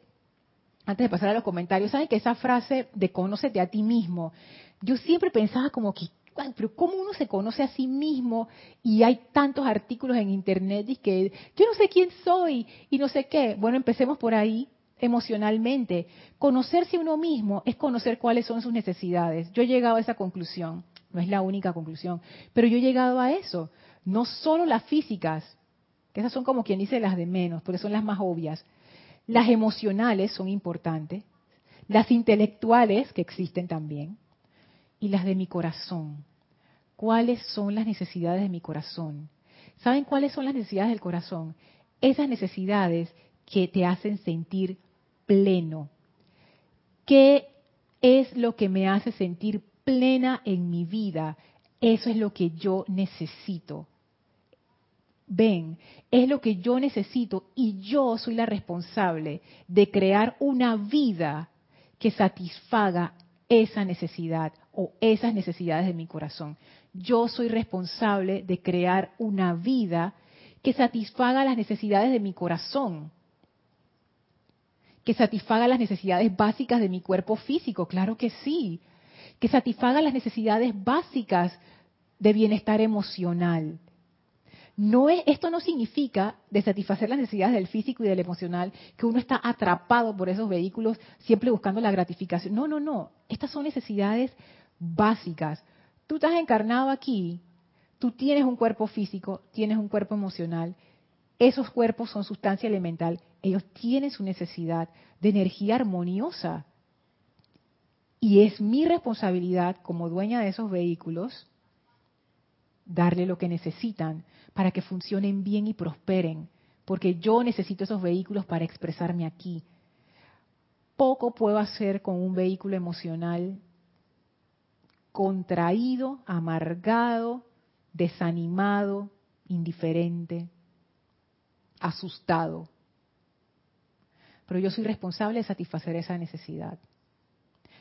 antes de pasar a los comentarios, ¿saben que esa frase de conócete a ti mismo? Yo siempre pensaba como que, pero ¿cómo uno se conoce a sí mismo? Y hay tantos artículos en internet y que yo no sé quién soy y no sé qué. Bueno, empecemos por ahí emocionalmente. Conocerse uno mismo es conocer cuáles son sus necesidades. Yo he llegado a esa conclusión, no es la única conclusión, pero yo he llegado a eso. No solo las físicas, que esas son como quien dice las de menos, porque son las más obvias. Las emocionales son importantes, las intelectuales, que existen también, y las de mi corazón. ¿Cuáles son las necesidades de mi corazón? ¿Saben cuáles son las necesidades del corazón? Esas necesidades que te hacen sentir pleno. ¿Qué es lo que me hace sentir plena en mi vida? Eso es lo que yo necesito ven, es lo que yo necesito y yo soy la responsable de crear una vida que satisfaga esa necesidad o esas necesidades de mi corazón. Yo soy responsable de crear una vida que satisfaga las necesidades de mi corazón, que satisfaga las necesidades básicas de mi cuerpo físico, claro que sí, que satisfaga las necesidades básicas de bienestar emocional, no es, esto no significa de satisfacer las necesidades del físico y del emocional, que uno está atrapado por esos vehículos siempre buscando la gratificación. No, no, no. Estas son necesidades básicas. Tú estás encarnado aquí, tú tienes un cuerpo físico, tienes un cuerpo emocional. Esos cuerpos son sustancia elemental. Ellos tienen su necesidad de energía armoniosa. Y es mi responsabilidad como dueña de esos vehículos darle lo que necesitan para que funcionen bien y prosperen, porque yo necesito esos vehículos para expresarme aquí. Poco puedo hacer con un vehículo emocional contraído, amargado, desanimado, indiferente, asustado. Pero yo soy responsable de satisfacer esa necesidad.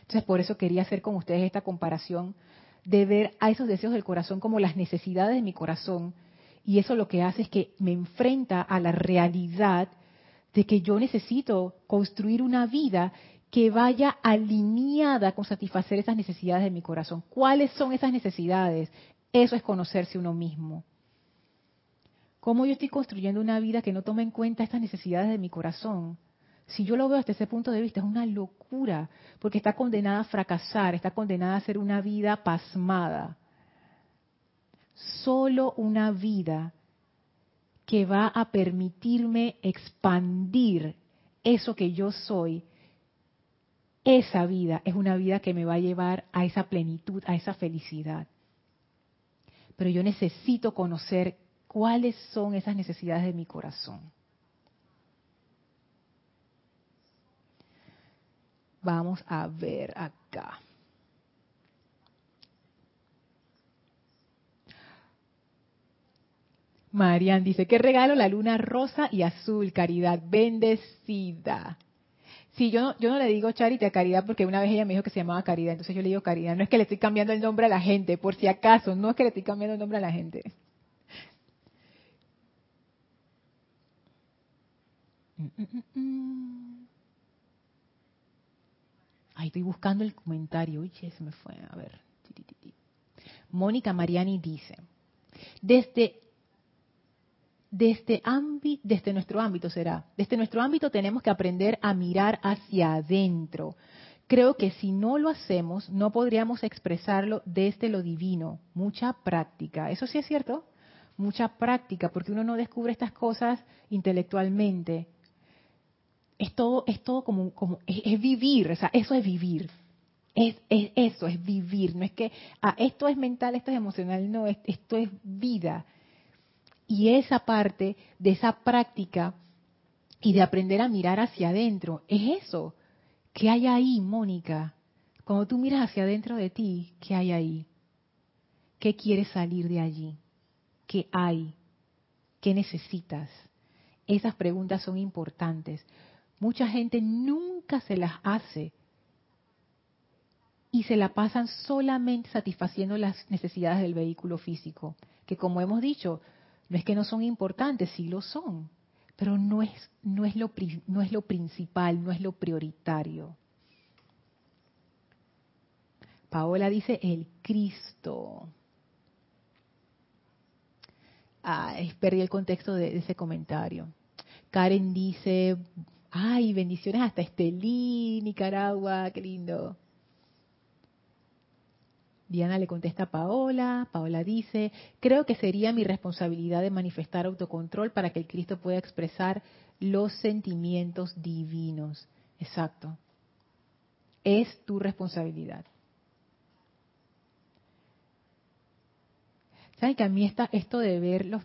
Entonces, por eso quería hacer con ustedes esta comparación de ver a esos deseos del corazón como las necesidades de mi corazón. Y eso lo que hace es que me enfrenta a la realidad de que yo necesito construir una vida que vaya alineada con satisfacer esas necesidades de mi corazón. ¿Cuáles son esas necesidades? Eso es conocerse uno mismo. ¿Cómo yo estoy construyendo una vida que no tome en cuenta estas necesidades de mi corazón? Si yo lo veo desde ese punto de vista, es una locura, porque está condenada a fracasar, está condenada a ser una vida pasmada. Solo una vida que va a permitirme expandir eso que yo soy, esa vida es una vida que me va a llevar a esa plenitud, a esa felicidad. Pero yo necesito conocer cuáles son esas necesidades de mi corazón. Vamos a ver acá. Marian dice, ¿qué regalo la luna rosa y azul? Caridad, bendecida. Sí, yo no, yo no le digo Charity a Caridad porque una vez ella me dijo que se llamaba Caridad, entonces yo le digo Caridad. No es que le estoy cambiando el nombre a la gente, por si acaso, no es que le estoy cambiando el nombre a la gente. Estoy buscando el comentario. Uy, se me fue. A ver. Mónica Mariani dice, desde desde, desde nuestro ámbito será, desde nuestro ámbito tenemos que aprender a mirar hacia adentro. Creo que si no lo hacemos, no podríamos expresarlo desde lo divino. Mucha práctica. ¿Eso sí es cierto? Mucha práctica, porque uno no descubre estas cosas intelectualmente. Es todo, es todo como, como es, vivir, o sea, eso es vivir. Es, es, eso, es vivir. No es que ah, esto es mental, esto es emocional, no, esto es vida. Y esa parte de esa práctica y de aprender a mirar hacia adentro, es eso. ¿Qué hay ahí, Mónica? Cuando tú miras hacia adentro de ti, ¿qué hay ahí? ¿Qué quieres salir de allí? ¿Qué hay? ¿Qué necesitas? Esas preguntas son importantes. Mucha gente nunca se las hace y se la pasan solamente satisfaciendo las necesidades del vehículo físico, que como hemos dicho, no es que no son importantes, sí lo son, pero no es, no es, lo, no es lo principal, no es lo prioritario. Paola dice el Cristo. Ah, perdí el contexto de, ese comentario. Karen dice, ay, bendiciones hasta Estelí, Nicaragua, qué lindo. Diana le contesta a Paola, Paola dice, creo que sería mi responsabilidad de manifestar autocontrol para que el Cristo pueda expresar los sentimientos divinos. Exacto. Es tu responsabilidad. ¿Saben que a mí está esto de ver los,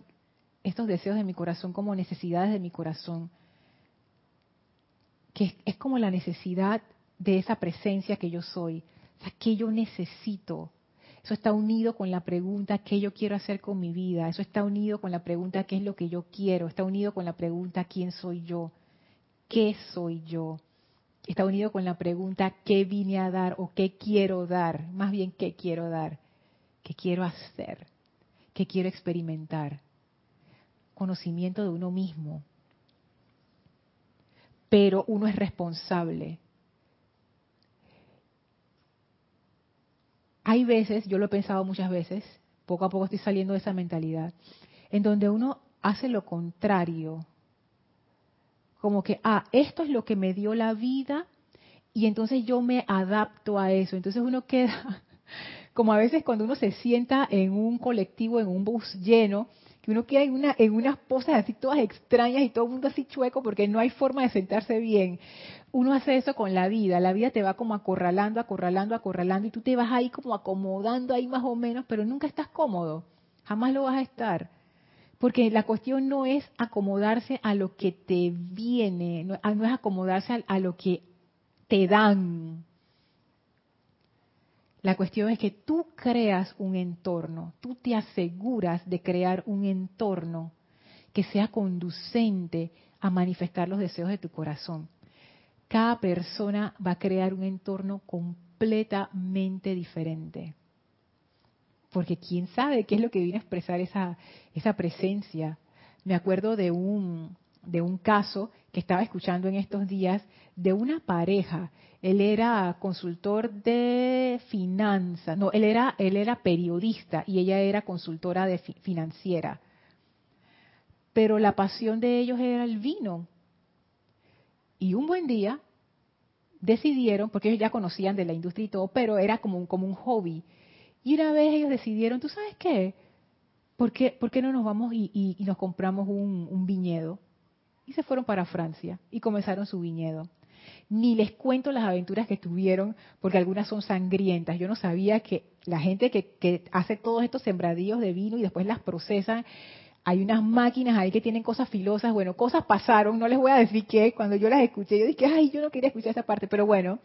estos deseos de mi corazón como necesidades de mi corazón, que es, como la necesidad de esa presencia que yo soy, o sea, que yo necesito eso está unido con la pregunta qué yo quiero hacer con mi vida. Eso está unido con la pregunta qué es lo que yo quiero. Está unido con la pregunta quién soy yo. ¿Qué soy yo? Está unido con la pregunta qué vine a dar o qué quiero dar. Más bien qué quiero dar. ¿Qué quiero hacer? ¿Qué quiero experimentar? Conocimiento de uno mismo. Pero uno es responsable hay veces, yo lo he pensado muchas veces, poco a poco estoy saliendo de esa mentalidad, en donde uno hace lo contrario. Como que, ah, esto es lo que me dio la vida y entonces yo me adapto a eso. Entonces uno queda, como a veces cuando uno se sienta en un colectivo, en un bus lleno, que uno queda en, una, en unas posas así todas extrañas y todo el mundo así chueco porque no hay forma de sentarse bien. Uno hace eso con la vida, la vida te va como acorralando, acorralando, acorralando y tú te vas ahí como acomodando ahí más o menos, pero nunca estás cómodo, jamás lo vas a estar. Porque la cuestión no es acomodarse a lo que te viene, no, es acomodarse a lo que te dan, la cuestión es que tú creas un entorno, tú te aseguras de crear un entorno que sea conducente a manifestar los deseos de tu corazón. Cada persona va a crear un entorno completamente diferente. Porque quién sabe qué es lo que viene a expresar esa, esa presencia. Me acuerdo de un, de un caso que estaba escuchando en estos días de una pareja. Él era consultor de finanzas, no, él era, él era periodista y ella era consultora de financiera. Pero la pasión de ellos era el vino. Y un buen día decidieron, porque ellos ya conocían de la industria y todo, pero era como un, como un hobby. Y una vez ellos decidieron, ¿tú sabes qué? ¿Por qué, no nos vamos y, nos compramos un viñedo? Y se fueron para Francia y comenzaron su viñedo. Ni les cuento las aventuras que tuvieron, porque algunas son sangrientas. Yo no sabía que la gente que, que hace todos estos sembradíos de vino y después las procesan, hay unas máquinas ahí que tienen cosas filosas. Bueno, cosas pasaron, no les voy a decir qué. Cuando yo las escuché, yo dije, ay, yo no quería escuchar esa parte, pero bueno,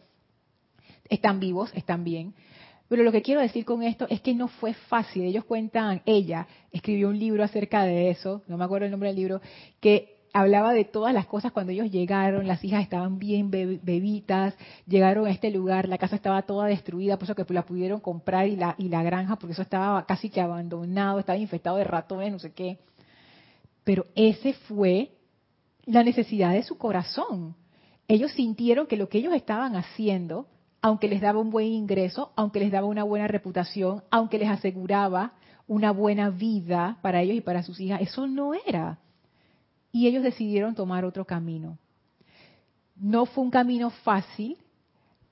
están vivos, están bien. Pero lo que quiero decir con esto es que no fue fácil. Ellos cuentan, ella escribió un libro acerca de eso, no me acuerdo el nombre del libro, que hablaba de todas las cosas cuando ellos llegaron, las hijas estaban bien bebitas, llegaron a este lugar, la casa estaba toda destruida, por eso que la pudieron comprar y la, y la granja, porque eso estaba casi que abandonado, estaba infectado de ratones, no sé qué. Pero ese fue la necesidad de su corazón. Ellos sintieron que lo que ellos estaban haciendo, aunque les daba un buen ingreso, aunque les daba una buena reputación, aunque les aseguraba una buena vida para ellos y para sus hijas, eso no era y ellos decidieron tomar otro camino. No fue un camino fácil,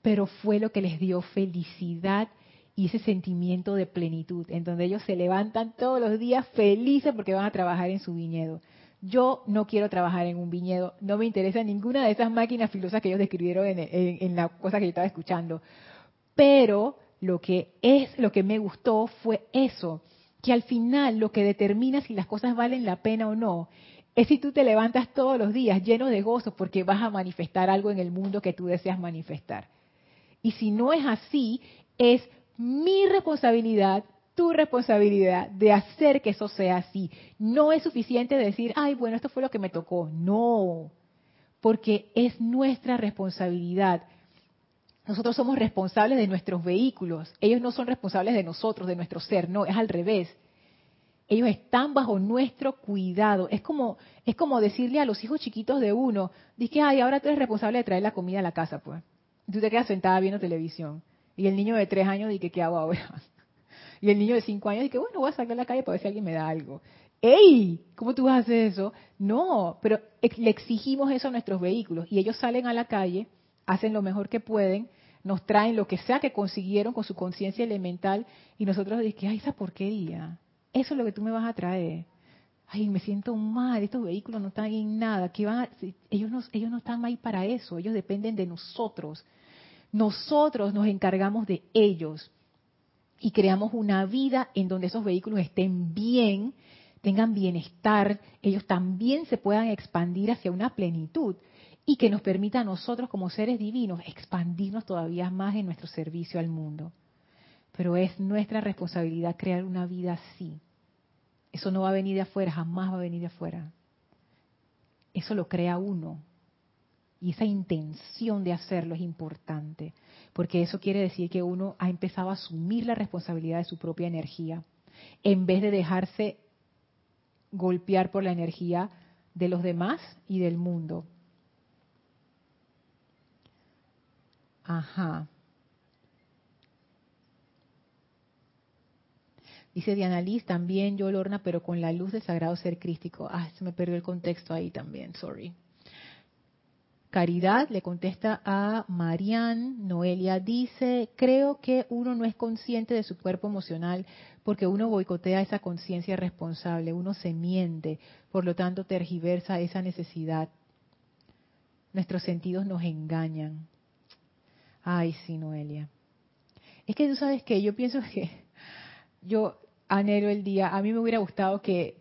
pero fue lo que les dio felicidad y ese sentimiento de plenitud, en donde ellos se levantan todos los días felices porque van a trabajar en su viñedo. Yo no quiero trabajar en un viñedo, no me interesa ninguna de esas máquinas filosas que ellos describieron en, en la cosa que yo estaba escuchando. Pero lo que es, lo que me gustó fue eso, que al final lo que determina si las cosas valen la pena o no es si tú te levantas todos los días lleno de gozo porque vas a manifestar algo en el mundo que tú deseas manifestar. Y si no es así, es mi responsabilidad, tu responsabilidad de hacer que eso sea así. No es suficiente decir, ay, bueno, esto fue lo que me tocó. No, porque es nuestra responsabilidad. Nosotros somos responsables de nuestros vehículos. Ellos no son responsables de nosotros, de nuestro ser. No, es al revés ellos están bajo nuestro cuidado. Es como, es como decirle a los hijos chiquitos de uno, dice, ay, ahora tú eres responsable de traer la comida a la casa, pues. Y tú te quedas sentada viendo televisión. Y el niño de tres años dice, ¿qué hago ahora? Y el niño de cinco años dice, bueno, voy a salir a la calle para ver si alguien me da algo. ¡Ey! ¿Cómo tú hacer eso? No, pero le exigimos eso a nuestros vehículos. Y ellos salen a la calle, hacen lo mejor que pueden, nos traen lo que sea que consiguieron con su conciencia elemental y nosotros decimos, ay, esa porquería eso es lo que tú me vas a traer. Ay, me siento mal, estos vehículos no están en nada. ¿Qué van ellos, no, ellos no están ahí para eso, ellos dependen de nosotros. Nosotros nos encargamos de ellos y creamos una vida en donde esos vehículos estén bien, tengan bienestar, ellos también se puedan expandir hacia una plenitud y que nos permita a nosotros como seres divinos expandirnos todavía más en nuestro servicio al mundo. Pero es nuestra responsabilidad crear una vida así. Eso no va a venir de afuera, jamás va a venir de afuera. Eso lo crea uno. Y esa intención de hacerlo es importante, porque eso quiere decir que uno ha empezado a asumir la responsabilidad de su propia energía, en vez de dejarse golpear por la energía de los demás y del mundo. Ajá. Dice Diana Liz, también yo, Lorna, pero con la luz del sagrado ser crístico. Ah, se me perdió el contexto ahí también, sorry. Caridad le contesta a Marian, Noelia dice, creo que uno no es consciente de su cuerpo emocional porque uno boicotea esa conciencia responsable, uno se miente, por lo tanto tergiversa esa necesidad. Nuestros sentidos nos engañan. Ay, sí, Noelia. Es que tú sabes que yo pienso que yo anhelo el día, a mí me hubiera gustado que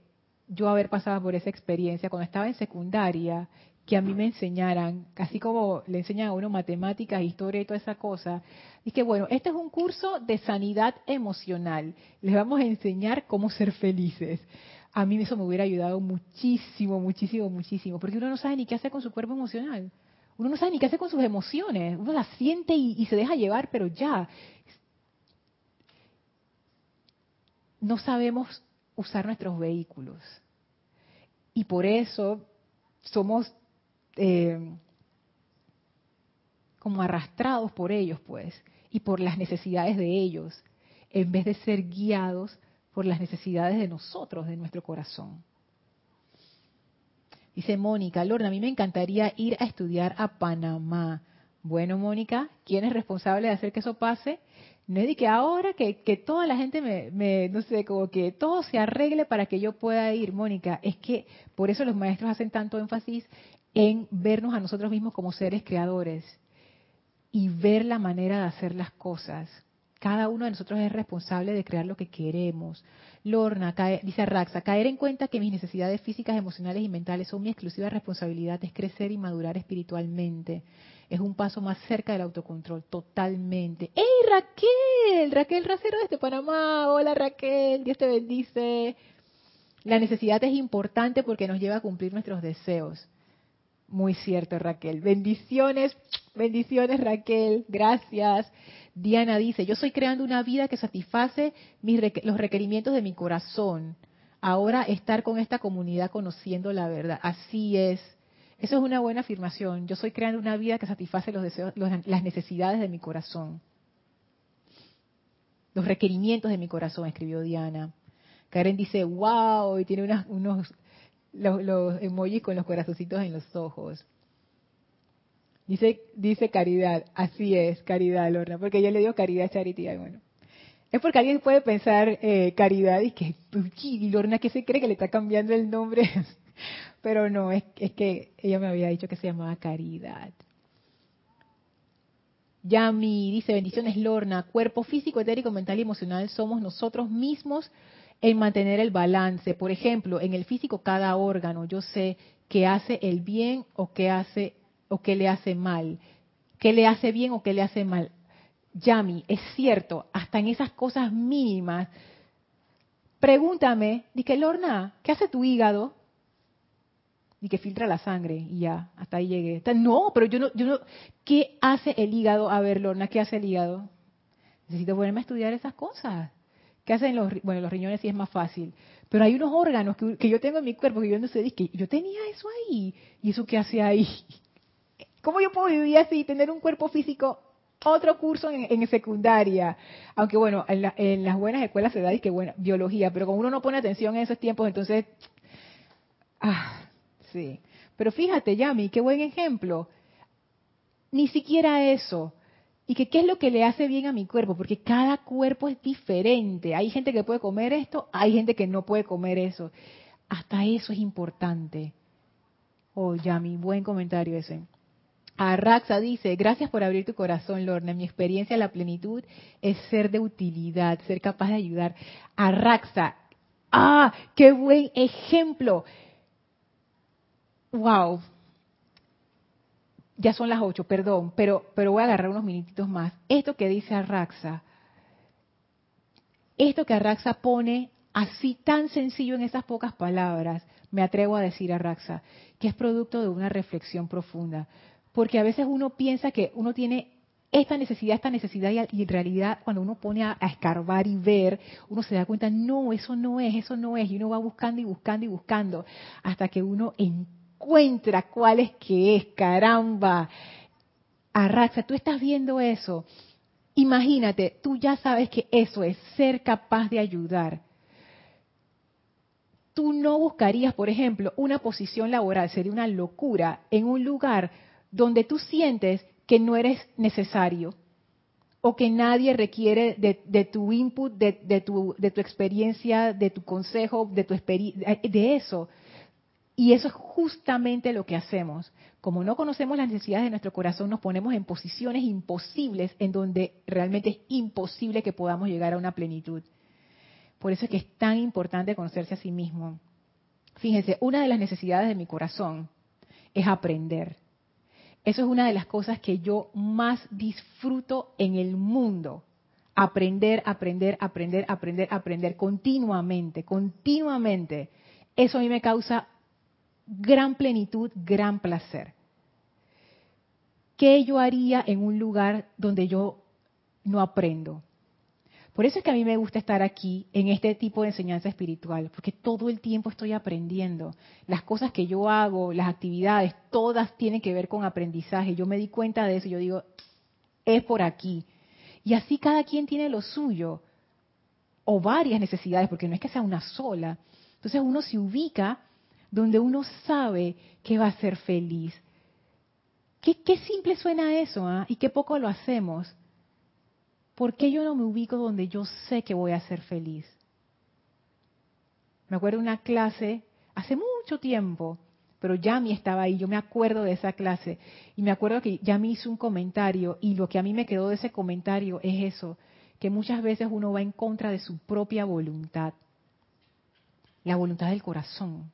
yo haber pasado por esa experiencia cuando estaba en secundaria, que a mí me enseñaran, así como le enseñan a uno matemáticas, historia y toda esa cosa, y que bueno, este es un curso de sanidad emocional, les vamos a enseñar cómo ser felices. A mí eso me hubiera ayudado muchísimo, muchísimo, muchísimo, porque uno no sabe ni qué hacer con su cuerpo emocional. Uno no sabe ni qué hacer con sus emociones. Uno las siente y se deja llevar, pero ya. No sabemos usar nuestros vehículos. Y por eso somos eh, como arrastrados por ellos, pues, y por las necesidades de ellos, en vez de ser guiados por las necesidades de nosotros, de nuestro corazón. Dice Mónica, Lorna, a mí me encantaría ir a estudiar a Panamá. Bueno, Mónica, ¿quién es responsable de hacer que eso pase? No es que ahora que, que toda la gente me, me, no sé, como que todo se arregle para que yo pueda ir, Mónica. Es que por eso los maestros hacen tanto énfasis en vernos a nosotros mismos como seres creadores y ver la manera de hacer las cosas. Cada uno de nosotros es responsable de crear lo que queremos. Lorna, dice Raxa, caer en cuenta que mis necesidades físicas, emocionales y mentales son mi exclusiva responsabilidad es crecer y madurar espiritualmente. Es un paso más cerca del autocontrol, totalmente. ¡Ey, Raquel! Raquel Racero desde Panamá. Hola, Raquel. Dios te bendice. La necesidad es importante porque nos lleva a cumplir nuestros deseos. Muy cierto, Raquel. Bendiciones, bendiciones, Raquel. Gracias. Diana dice, yo estoy creando una vida que satisface los requerimientos de mi corazón. Ahora estar con esta comunidad conociendo la verdad. Así es. Eso es una buena afirmación. Yo estoy creando una vida que satisface los deseos, las necesidades de mi corazón. Los requerimientos de mi corazón, escribió Diana. Karen dice, wow, y tiene unos los, los emojis con los corazoncitos en los ojos. Dice, dice caridad, así es, caridad, Lorna, porque yo le digo caridad charity, bueno. Es porque alguien puede pensar eh, caridad y que, y Lorna, que se cree que le está cambiando el nombre? Pero no, es, es que ella me había dicho que se llamaba caridad. Yami dice, bendiciones Lorna, cuerpo físico, etérico, mental y emocional somos nosotros mismos en mantener el balance. Por ejemplo, en el físico cada órgano, yo sé qué hace el bien o qué hace o qué le hace mal, qué le hace bien o qué le hace mal. Yami, es cierto, hasta en esas cosas mínimas. Pregúntame, que Lorna, ¿qué hace tu hígado? Y que filtra la sangre y ya, hasta ahí llegué. No, pero yo no, yo no, ¿qué hace el hígado? A ver, Lorna, ¿qué hace el hígado? Necesito ponerme a estudiar esas cosas. ¿Qué hacen los, bueno, los riñones sí es más fácil, pero hay unos órganos que, yo tengo en mi cuerpo que yo no sé, que yo tenía eso ahí, ¿y eso qué hace ahí? ¿Cómo yo puedo vivir así, tener un cuerpo físico otro curso en, secundaria. Aunque bueno, en, las buenas escuelas se da y que bueno, biología, pero como uno no pone atención en esos tiempos, entonces, ah, sí. Pero fíjate, Yami, qué buen ejemplo. Ni siquiera eso. Y que qué es lo que le hace bien a mi cuerpo, porque cada cuerpo es diferente. Hay gente que puede comer esto, hay gente que no puede comer eso. Hasta eso es importante. Oh, ya, mi buen comentario ese. Arraxa dice, gracias por abrir tu corazón, Lorna. Mi experiencia la plenitud es ser de utilidad, ser capaz de ayudar. Arraxa, ah, qué buen ejemplo. Wow, ya son las ocho, perdón, pero, pero voy a agarrar unos minutitos más. Esto que dice Arraxa, esto que Arraxa pone así tan sencillo en esas pocas palabras, me atrevo a decir Arraxa, que es producto de una reflexión profunda. Porque a veces uno piensa que uno tiene esta necesidad, esta necesidad, y en realidad cuando uno pone a, a, escarbar y ver, uno se da cuenta, no, eso no es, eso no es, y uno va buscando y buscando y buscando, hasta que uno entiende encuentra cuál es que es, caramba. Arraxa, tú estás viendo eso. Imagínate, tú ya sabes que eso es ser capaz de ayudar. Tú no buscarías, por ejemplo, una posición laboral, sería una locura, en un lugar donde tú sientes que no eres necesario o que nadie requiere de, tu input, de, tu, de tu experiencia, de tu consejo, de tu de eso. Y eso es justamente lo que hacemos. Como no conocemos las necesidades de nuestro corazón, nos ponemos en posiciones imposibles en donde realmente es imposible que podamos llegar a una plenitud. Por eso es que es tan importante conocerse a sí mismo. Fíjense, una de las necesidades de mi corazón es aprender. Eso es una de las cosas que yo más disfruto en el mundo. Aprender, aprender, aprender, aprender, aprender continuamente, continuamente. Eso a mí me causa gran plenitud, gran placer. ¿Qué yo haría en un lugar donde yo no aprendo? Por eso es que a mí me gusta estar aquí en este tipo de enseñanza espiritual, porque todo el tiempo estoy aprendiendo. Las cosas que yo hago, las actividades, todas tienen que ver con aprendizaje. Yo me di cuenta de eso, yo digo, es por aquí. Y así cada quien tiene lo suyo, o varias necesidades, porque no es que sea una sola. Entonces uno se ubica donde uno sabe que va a ser feliz. Qué, simple suena eso, ¿ah? Y qué poco lo hacemos. ¿Por qué yo no me ubico donde yo sé que voy a ser feliz? Me acuerdo una clase hace mucho tiempo, pero Yami estaba ahí, yo me acuerdo de esa clase, y me acuerdo que Yami hizo un comentario, y lo que a mí me quedó de ese comentario es eso, que muchas veces uno va en contra de su propia voluntad, la voluntad del corazón.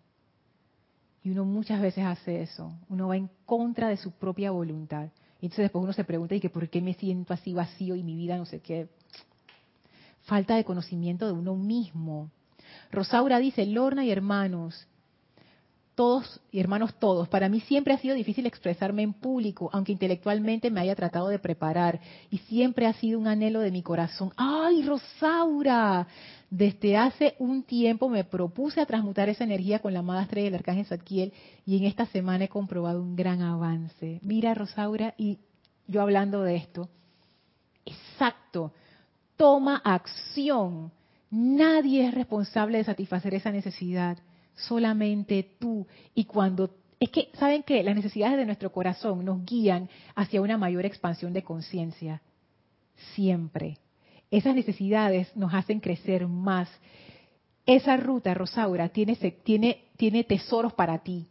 Y uno muchas veces hace eso, uno va en contra de su propia voluntad. Y entonces después uno se pregunta, ¿y que por qué me siento así vacío y mi vida no sé qué? Falta de conocimiento de uno mismo. Rosaura dice, Lorna y hermanos, todos y hermanos todos, para mí siempre ha sido difícil expresarme en público, aunque intelectualmente me haya tratado de preparar, y siempre ha sido un anhelo de mi corazón. ¡Ay, Rosaura! Desde hace un tiempo me propuse a transmutar esa energía con la amada estrella del arcángel Zadkiel, y en esta semana he comprobado un gran avance. Mira, Rosaura, y yo hablando de esto, exacto, toma acción. Nadie es responsable de satisfacer esa necesidad solamente tú. Y cuando es que, ¿saben qué? Las necesidades de nuestro corazón nos guían hacia una mayor expansión de conciencia. Siempre. Esas necesidades nos hacen crecer más. Esa ruta, Rosaura, tiene, tiene, tiene tesoros para ti.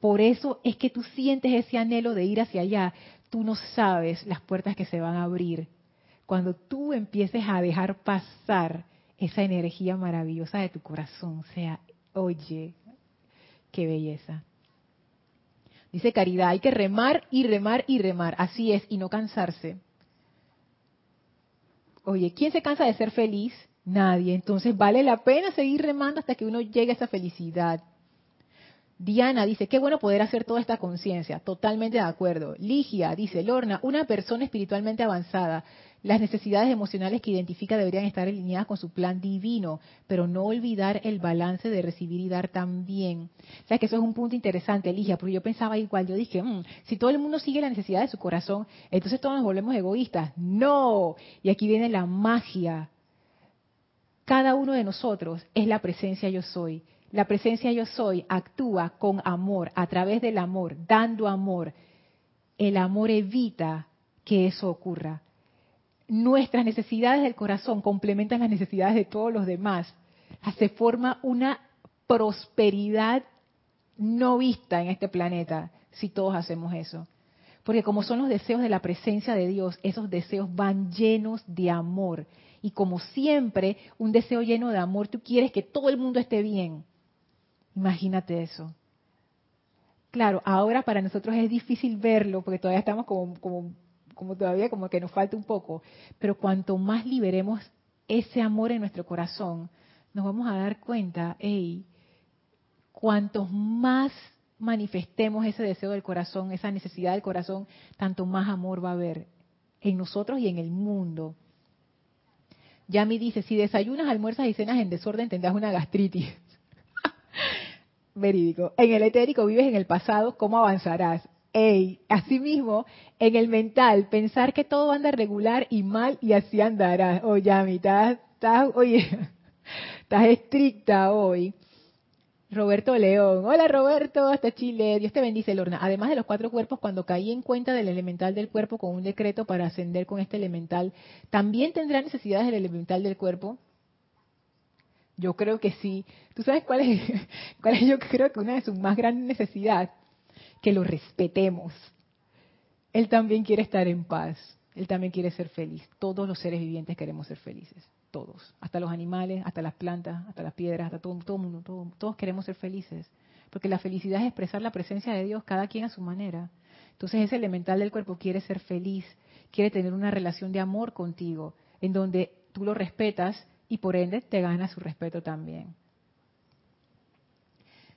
Por eso es que tú sientes ese anhelo de ir hacia allá. Tú no sabes las puertas que se van a abrir. Cuando tú empieces a dejar pasar esa energía maravillosa de tu corazón, sea, Oye, qué belleza. Dice Caridad, hay que remar y remar y remar. Así es, y no cansarse. Oye, ¿quién se cansa de ser feliz? Nadie. Entonces vale la pena seguir remando hasta que uno llegue a esa felicidad. Diana dice, qué bueno poder hacer toda esta conciencia. Totalmente de acuerdo. Ligia dice, Lorna, una persona espiritualmente avanzada las necesidades emocionales que identifica deberían estar alineadas con su plan divino, pero no olvidar el balance de recibir y dar también. O sea que eso es un punto interesante, Eligia, porque yo pensaba igual, yo dije, mm, si todo el mundo sigue la necesidad de su corazón, entonces todos nos volvemos egoístas. No, y aquí viene la magia. Cada uno de nosotros es la presencia yo soy. La presencia yo soy actúa con amor, a través del amor, dando amor. El amor evita que eso ocurra nuestras necesidades del corazón complementan las necesidades de todos los demás. Se forma una prosperidad no vista en este planeta si todos hacemos eso. Porque como son los deseos de la presencia de Dios, esos deseos van llenos de amor. Y como siempre, un deseo lleno de amor, tú quieres que todo el mundo esté bien. Imagínate eso. Claro, ahora para nosotros es difícil verlo porque todavía estamos como, como como todavía como que nos falta un poco, pero cuanto más liberemos ese amor en nuestro corazón, nos vamos a dar cuenta, hey, cuantos más manifestemos ese deseo del corazón, esa necesidad del corazón, tanto más amor va a haber en nosotros y en el mundo. Yami dice, si desayunas, almuerzas y cenas en desorden, tendrás una gastritis. Verídico. En el etérico vives en el pasado, ¿cómo avanzarás? Ey, asimismo, en el mental, pensar que todo anda regular y mal y así andará. Oye, Yami, estás, oye, estás estricta hoy. Roberto León. Hola Roberto, hasta Chile. Dios te bendice, Lorna. Además de los cuatro cuerpos, cuando caí en cuenta del elemental del cuerpo con un decreto para ascender con este elemental, ¿también tendrá necesidades del elemental del cuerpo? Yo creo que sí. ¿Tú sabes cuál es, cuál es yo creo que una de sus más grandes necesidades? que lo respetemos. Él también quiere estar en paz, él también quiere ser feliz. Todos los seres vivientes queremos ser felices, todos, hasta los animales, hasta las plantas, hasta las piedras, hasta todo, todo mundo, todos queremos ser felices, porque la felicidad es expresar la presencia de Dios, cada quien a su manera. Entonces ese elemental del cuerpo quiere ser feliz, quiere tener una relación de amor contigo, en donde tú lo respetas y por ende te gana su respeto también.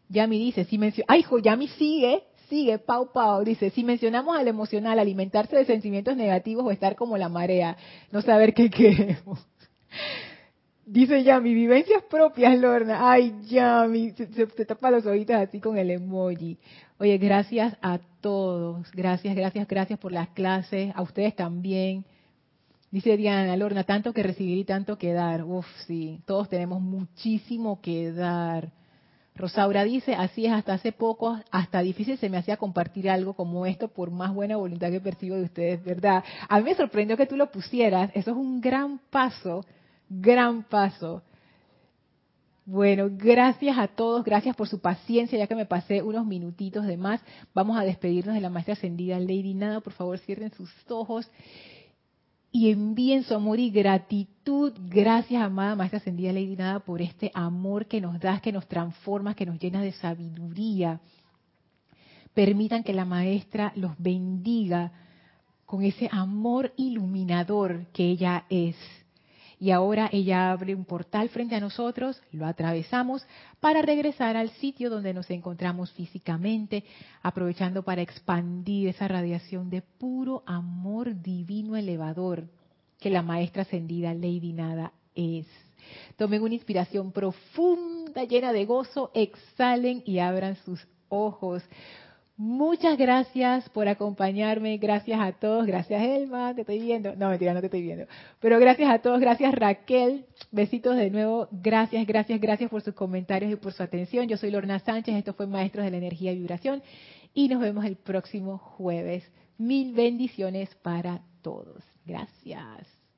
Yami dice, si ay, hijo, Yami sigue, Sigue, Pau Pau, dice, si mencionamos al emocional, alimentarse de sentimientos negativos o estar como la marea, no saber qué queremos. Dice ya, mi vivencias propias, Lorna. Ay, ya, se, se, tapa los ojitos así con el emoji. Oye, gracias a todos. Gracias, gracias, gracias por las clases. A ustedes también. Dice Diana, Lorna, tanto que recibir y tanto que dar. Uf, sí, todos tenemos muchísimo que dar Rosaura dice, así es, hasta hace poco, hasta difícil se me hacía compartir algo como esto por más buena voluntad que percibo de ustedes, ¿verdad? A mí me sorprendió que tú lo pusieras, eso es un gran paso, gran paso. Bueno, gracias a todos, gracias por su paciencia, ya que me pasé unos minutitos de más. Vamos a despedirnos de la maestra ascendida Lady Nada, por favor cierren sus ojos y envíen su amor y gratitud. Gracias, amada Maestra Ascendida Lady Nada, por este amor que nos das, que nos transforma, que nos llena de sabiduría. Permitan que la Maestra los bendiga con ese amor iluminador que ella es y ahora ella abre un portal frente a nosotros, lo atravesamos para regresar al sitio donde nos encontramos físicamente, aprovechando para expandir esa radiación de puro amor divino elevador que la maestra ascendida Lady Nada es. Tomen una inspiración profunda, llena de gozo, exhalen y abran sus ojos. Muchas gracias por acompañarme, gracias a todos, gracias Elma, te estoy viendo, no mentira, no te estoy viendo, pero gracias a todos, gracias Raquel, besitos de nuevo, gracias, gracias, gracias por sus comentarios y por su atención. Yo soy Lorna Sánchez, esto fue Maestros de la Energía y Vibración. Y nos vemos el próximo jueves. Mil bendiciones para todos. Gracias.